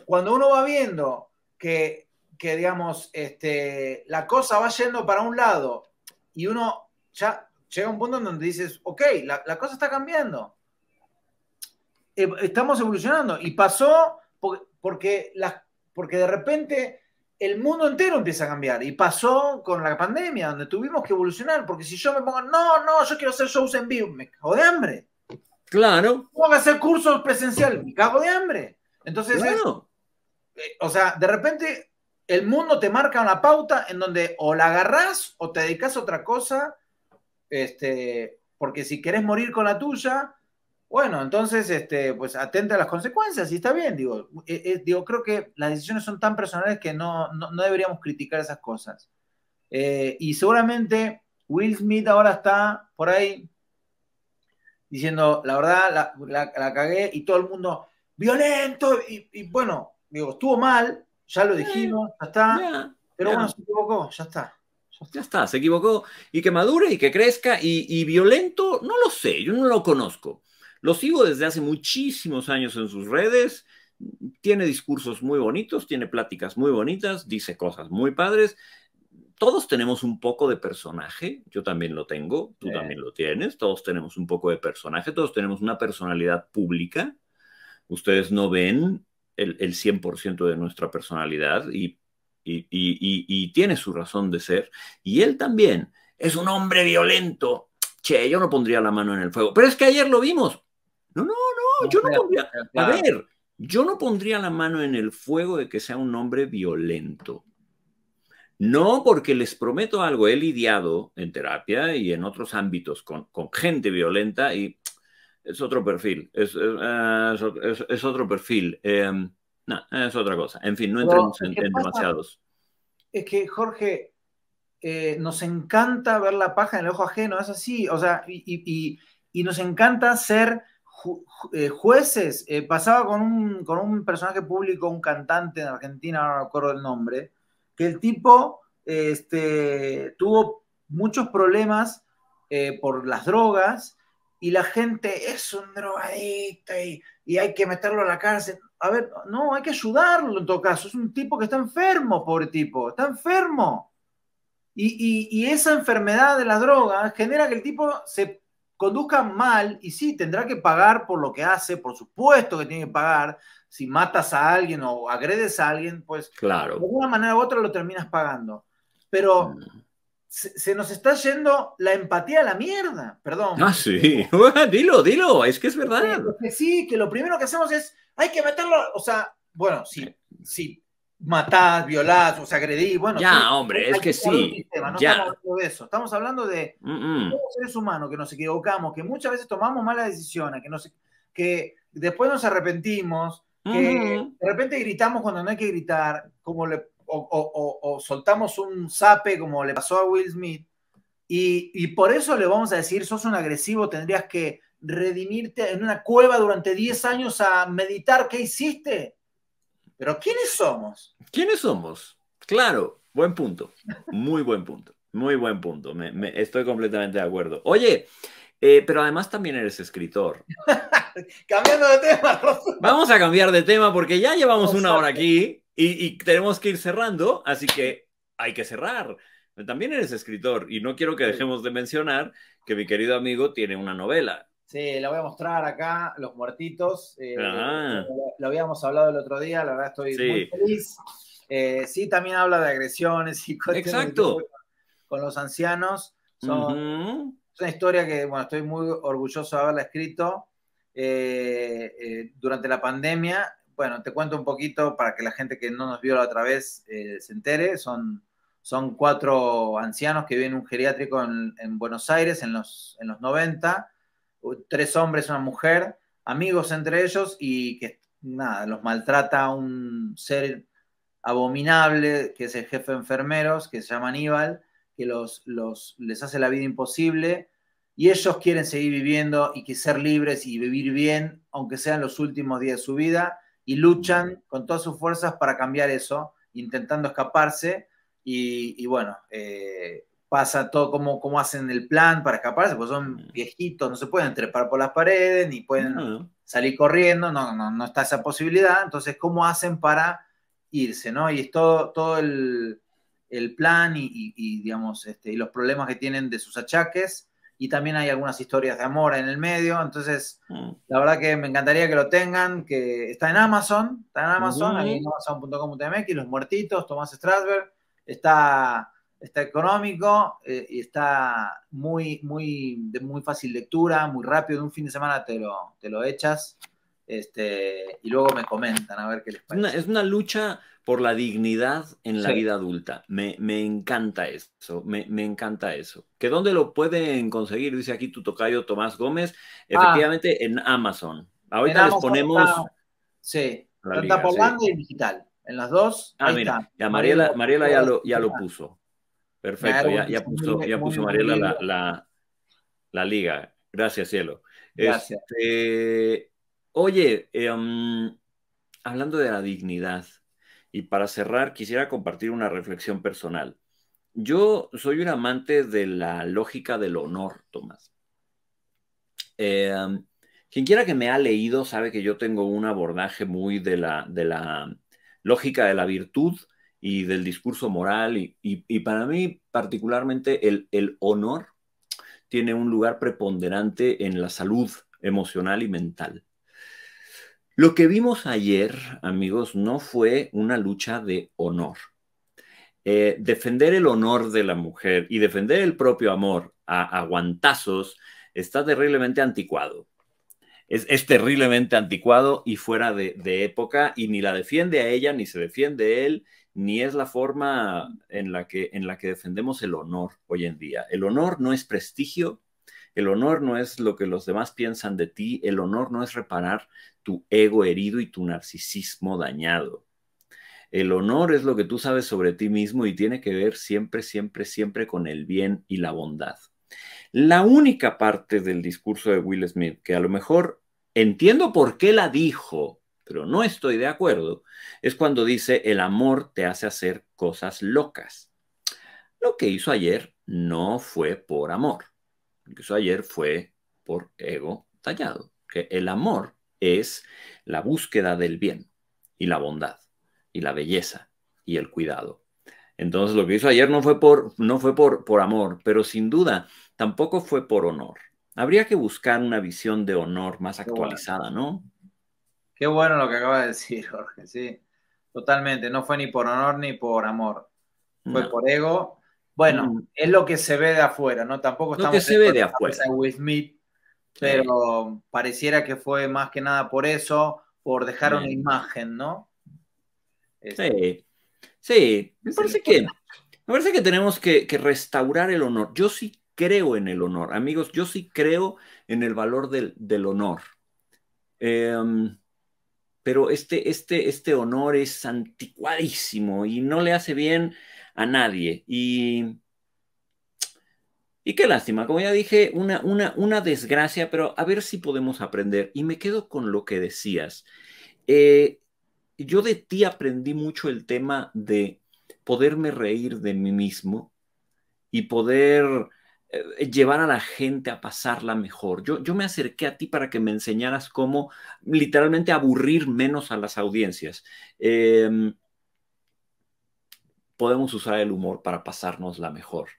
cuando uno va viendo que, digamos, este, la cosa va yendo para un lado y uno ya llega a un punto en donde dices, ok, la, cosa está cambiando, eh, estamos evolucionando. Y pasó porque, porque de repente el mundo entero empieza a cambiar. Y pasó con la pandemia, donde tuvimos que evolucionar, porque si yo me pongo, no, no, yo quiero hacer shows en vivo, me cago de hambre. Claro. Tengo que hacer cursos presenciales, me cago de hambre. Entonces, eh, o sea, de repente el mundo te marca una pauta en donde o la agarrás o te dedicas a otra cosa, este, porque si querés morir con la tuya, bueno, entonces, este, pues atenta a las consecuencias y está bien, digo, eh, eh, digo, creo que las decisiones son tan personales que no, deberíamos criticar esas cosas. Eh, y seguramente Will Smith ahora está por ahí diciendo, la verdad, la, cagué y todo el mundo, violento, y, bueno, digo, estuvo mal, ya lo dijimos, ya está, pero bueno, se equivocó, ya está. Ya está, se equivocó y que madure y que crezca y, y violento, no lo sé, yo no lo conozco. Lo sigo desde hace muchísimos años en sus redes. Tiene discursos muy bonitos, tiene pláticas muy bonitas, dice cosas muy padres. Todos tenemos un poco de personaje, yo también lo tengo, tú también lo tienes, todos tenemos un poco de personaje, todos tenemos una personalidad pública. Ustedes no ven el, 100% de nuestra personalidad y, y tiene su razón de ser. Y él también es un hombre violento. Che, yo no pondría la mano en el fuego. Pero es que ayer lo vimos. No, no, no, yo no pondría. A ver, yo no pondría la mano en el fuego de que sea un hombre violento. No, porque les prometo algo, he lidiado en terapia y en otros ámbitos con, gente violenta y es otro perfil, es, otro perfil. Em, no, es otra cosa. En fin, no entremos en, demasiados. Es que, Jorge, eh, nos encanta ver la paja en el ojo ajeno, es así, o sea, y nos encanta ser eh, jueces, eh, pasaba con un, con un, personaje público, un cantante en Argentina, no recuerdo el nombre, que el tipo este, tuvo muchos problemas eh, por las drogas y la gente es un drogadicto y, y, hay que meterlo a la cárcel. A ver, no, hay que ayudarlo en todo caso. Es un tipo que está enfermo, pobre tipo, está enfermo. Y, y, y esa enfermedad de las drogas genera que el tipo se conduzca mal y sí, tendrá que pagar por lo que hace, por supuesto que tiene que pagar. Si matas a alguien o agredes a alguien, pues claro. de una manera u otra lo terminas pagando. Pero mm. se, se, nos está yendo la empatía a la mierda, perdón. Ah, sí, [LAUGHS] dilo, dilo, es que es verdad. Que sí, que lo primero que hacemos es, hay que meterlo, o sea, bueno, sí, sí, matás, violás, o sea, agredís, bueno. Ya, sí, hombre, es que sí. Sistema, no ya. estamos hablando de eso, estamos hablando de mm -mm. seres humanos que nos equivocamos, que muchas veces tomamos malas decisiones, que, nos, que después nos arrepentimos, que mm -hmm. de repente gritamos cuando no hay que gritar, como le, o, o, o, o, soltamos un zape como le pasó a Will Smith, y, y por eso le vamos a decir, sos un agresivo, tendrías que redimirte en una cueva durante 10 años a meditar qué hiciste pero ¿quiénes somos? ¿Quiénes somos? Claro, buen punto. Muy buen punto. Muy buen punto. Me, me, estoy completamente de acuerdo. Oye, eh, pero además también eres escritor. [LAUGHS] Cambiando de tema. Vamos a cambiar de tema porque ya llevamos una hora aquí y, y, tenemos que ir cerrando, así que hay que cerrar. También eres escritor y no quiero que dejemos de mencionar que mi querido amigo tiene una novela. Sí, la voy a mostrar acá, Los Muertitos. Eh, lo, lo, habíamos hablado el otro día, la verdad estoy sí. muy feliz. Eh, sí, también habla de agresiones y cosas Exacto. Con, con, los ancianos. Son, uh -huh. Es una historia que, bueno, estoy muy orgulloso de haberla escrito eh, eh, durante la pandemia. Bueno, te cuento un poquito para que la gente que no nos vio la otra vez se entere. Son, son cuatro ancianos que viven en un geriátrico en, en Buenos Aires en los, en los 90 tres hombres, una mujer, amigos entre ellos y que nada, los maltrata un ser abominable que es el jefe de enfermeros, que se llama Aníbal, que los, los, les hace la vida imposible y ellos quieren seguir viviendo y que ser libres y vivir bien, aunque sean los últimos días de su vida, y luchan con todas sus fuerzas para cambiar eso, intentando escaparse. Y, y bueno, eh, pasa todo como, como hacen el plan para escaparse, pues son mm. viejitos, no se pueden trepar por las paredes, ni pueden no. salir corriendo, no, no, no está esa posibilidad. Entonces, ¿cómo hacen para irse? ¿no? Y es todo, todo el, el plan y, y, y, digamos, este, y los problemas que tienen de sus achaques. Y también hay algunas historias de amor en el medio. Entonces, mm. la verdad que me encantaría que lo tengan, que está en Amazon, está en Amazon, uh -huh. en amazon.com.mx, Los Muertitos, Tomás Strasberg, está está económico eh, y está muy, muy, de muy fácil lectura, muy rápido, de un fin de semana te lo, te lo echas este, y luego me comentan a ver qué les parece. Una, es una lucha por la dignidad en la sí. vida adulta. Me, me encanta eso, me, me, encanta eso. ¿Que dónde lo pueden conseguir? Dice aquí tu tocayo Tomás Gómez. Efectivamente, ah, en Amazon. Ahorita en les ponemos... Está, sí, está por sí. y digital. En las dos, ah, mira, está. Ya Mariela, Mariela ya lo, ya lo puso. Perfecto, ya, ya, puso, ya puso Mariela la, la, la, liga. Gracias, cielo. Gracias. Este, oye, eh, um, hablando de la dignidad, y para cerrar, quisiera compartir una reflexión personal. Yo soy un amante de la lógica del honor, Tomás. Eh, um, quien quiera que me ha leído sabe que yo tengo un abordaje muy de la, de la lógica de la virtud y del discurso moral y, y, para mí particularmente el, el, honor tiene un lugar preponderante en la salud emocional y mental. Lo que vimos ayer, amigos, no fue una lucha de honor. Eh, defender el honor de la mujer y defender el propio amor a aguantazos está terriblemente anticuado. Es, es, terriblemente anticuado y fuera de, de, época y ni la defiende a ella ni se defiende él ni es la forma en la, que, en la que defendemos el honor hoy en día. El honor no es prestigio, el honor no es lo que los demás piensan de ti, el honor no es reparar tu ego herido y tu narcisismo dañado. El honor es lo que tú sabes sobre ti mismo y tiene que ver siempre, siempre, siempre con el bien y la bondad. La única parte del discurso de Will Smith que a lo mejor entiendo por qué la dijo, pero no estoy de acuerdo, es cuando dice el amor te hace hacer cosas locas. Lo que hizo ayer no fue por amor. Lo que hizo ayer fue por ego tallado. Que el amor es la búsqueda del bien y la bondad y la belleza y el cuidado. Entonces lo que hizo ayer no fue por, no fue por, por amor, pero sin duda tampoco fue por honor. Habría que buscar una visión de honor más actualizada, ¿no? Qué bueno lo que acaba de decir, [LAUGHS] Jorge, sí. Totalmente. No fue ni por honor ni por amor. Fue por ego. Bueno, mm. es lo que se ve de afuera, ¿no? Tampoco estamos lo que se ve de afuera. Will Smith, pero pareciera que fue más que nada por eso, por dejar una imagen, ¿no? Sí. Este, sí, me parece que, me parece que tenemos que, restaurar el honor. Yo sí creo en el honor, amigos, yo sí creo en el valor del, honor. Em, pero este, este, este honor es anticuadísimo y no le hace bien a nadie. Y, y qué lástima, como ya dije, una, una, una desgracia, pero a ver si podemos aprender. Y me quedo con lo que decías. Eh, yo de ti aprendí mucho el tema de poderme reír de mí mismo y poder llevar a la gente a pasarla mejor. Yo, yo me acerqué a ti para que me enseñaras cómo literalmente aburrir menos a las audiencias. Em, podemos usar el humor para pasárnosla mejor.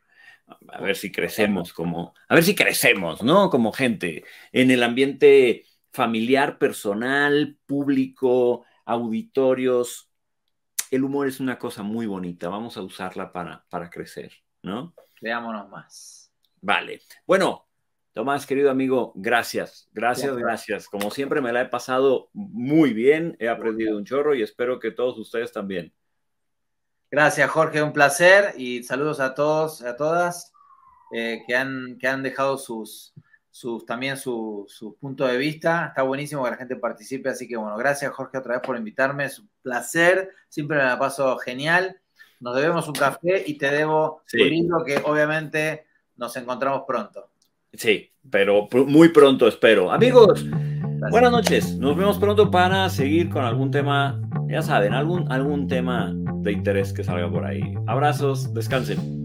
A ver si crecemos como, a ver si crecemos, ¿no? Como gente en el ambiente familiar, personal, público, auditorios. El humor es una cosa muy bonita. Vamos a usarla para, para crecer, ¿no? Veámonos más. Vale. Bueno, Tomás, querido amigo, gracias, gracias, gracias. Como siempre me la he pasado muy bien, he aprendido un chorro y espero que todos ustedes también. Gracias, Jorge, un placer y saludos a todos, a todas eh, que, han, que han dejado sus, sus también su, su, punto de vista. Está buenísimo que la gente participe, así que bueno, gracias, Jorge, otra vez por invitarme. Es un placer, siempre me la paso genial. Nos debemos un café y te debo un libro que obviamente nos encontramos pronto. Sí, pero muy pronto espero. Amigos, buenas noches. Nos vemos pronto para seguir con algún tema, ya saben, algún, algún tema de interés que salga por ahí. Abrazos, descansen.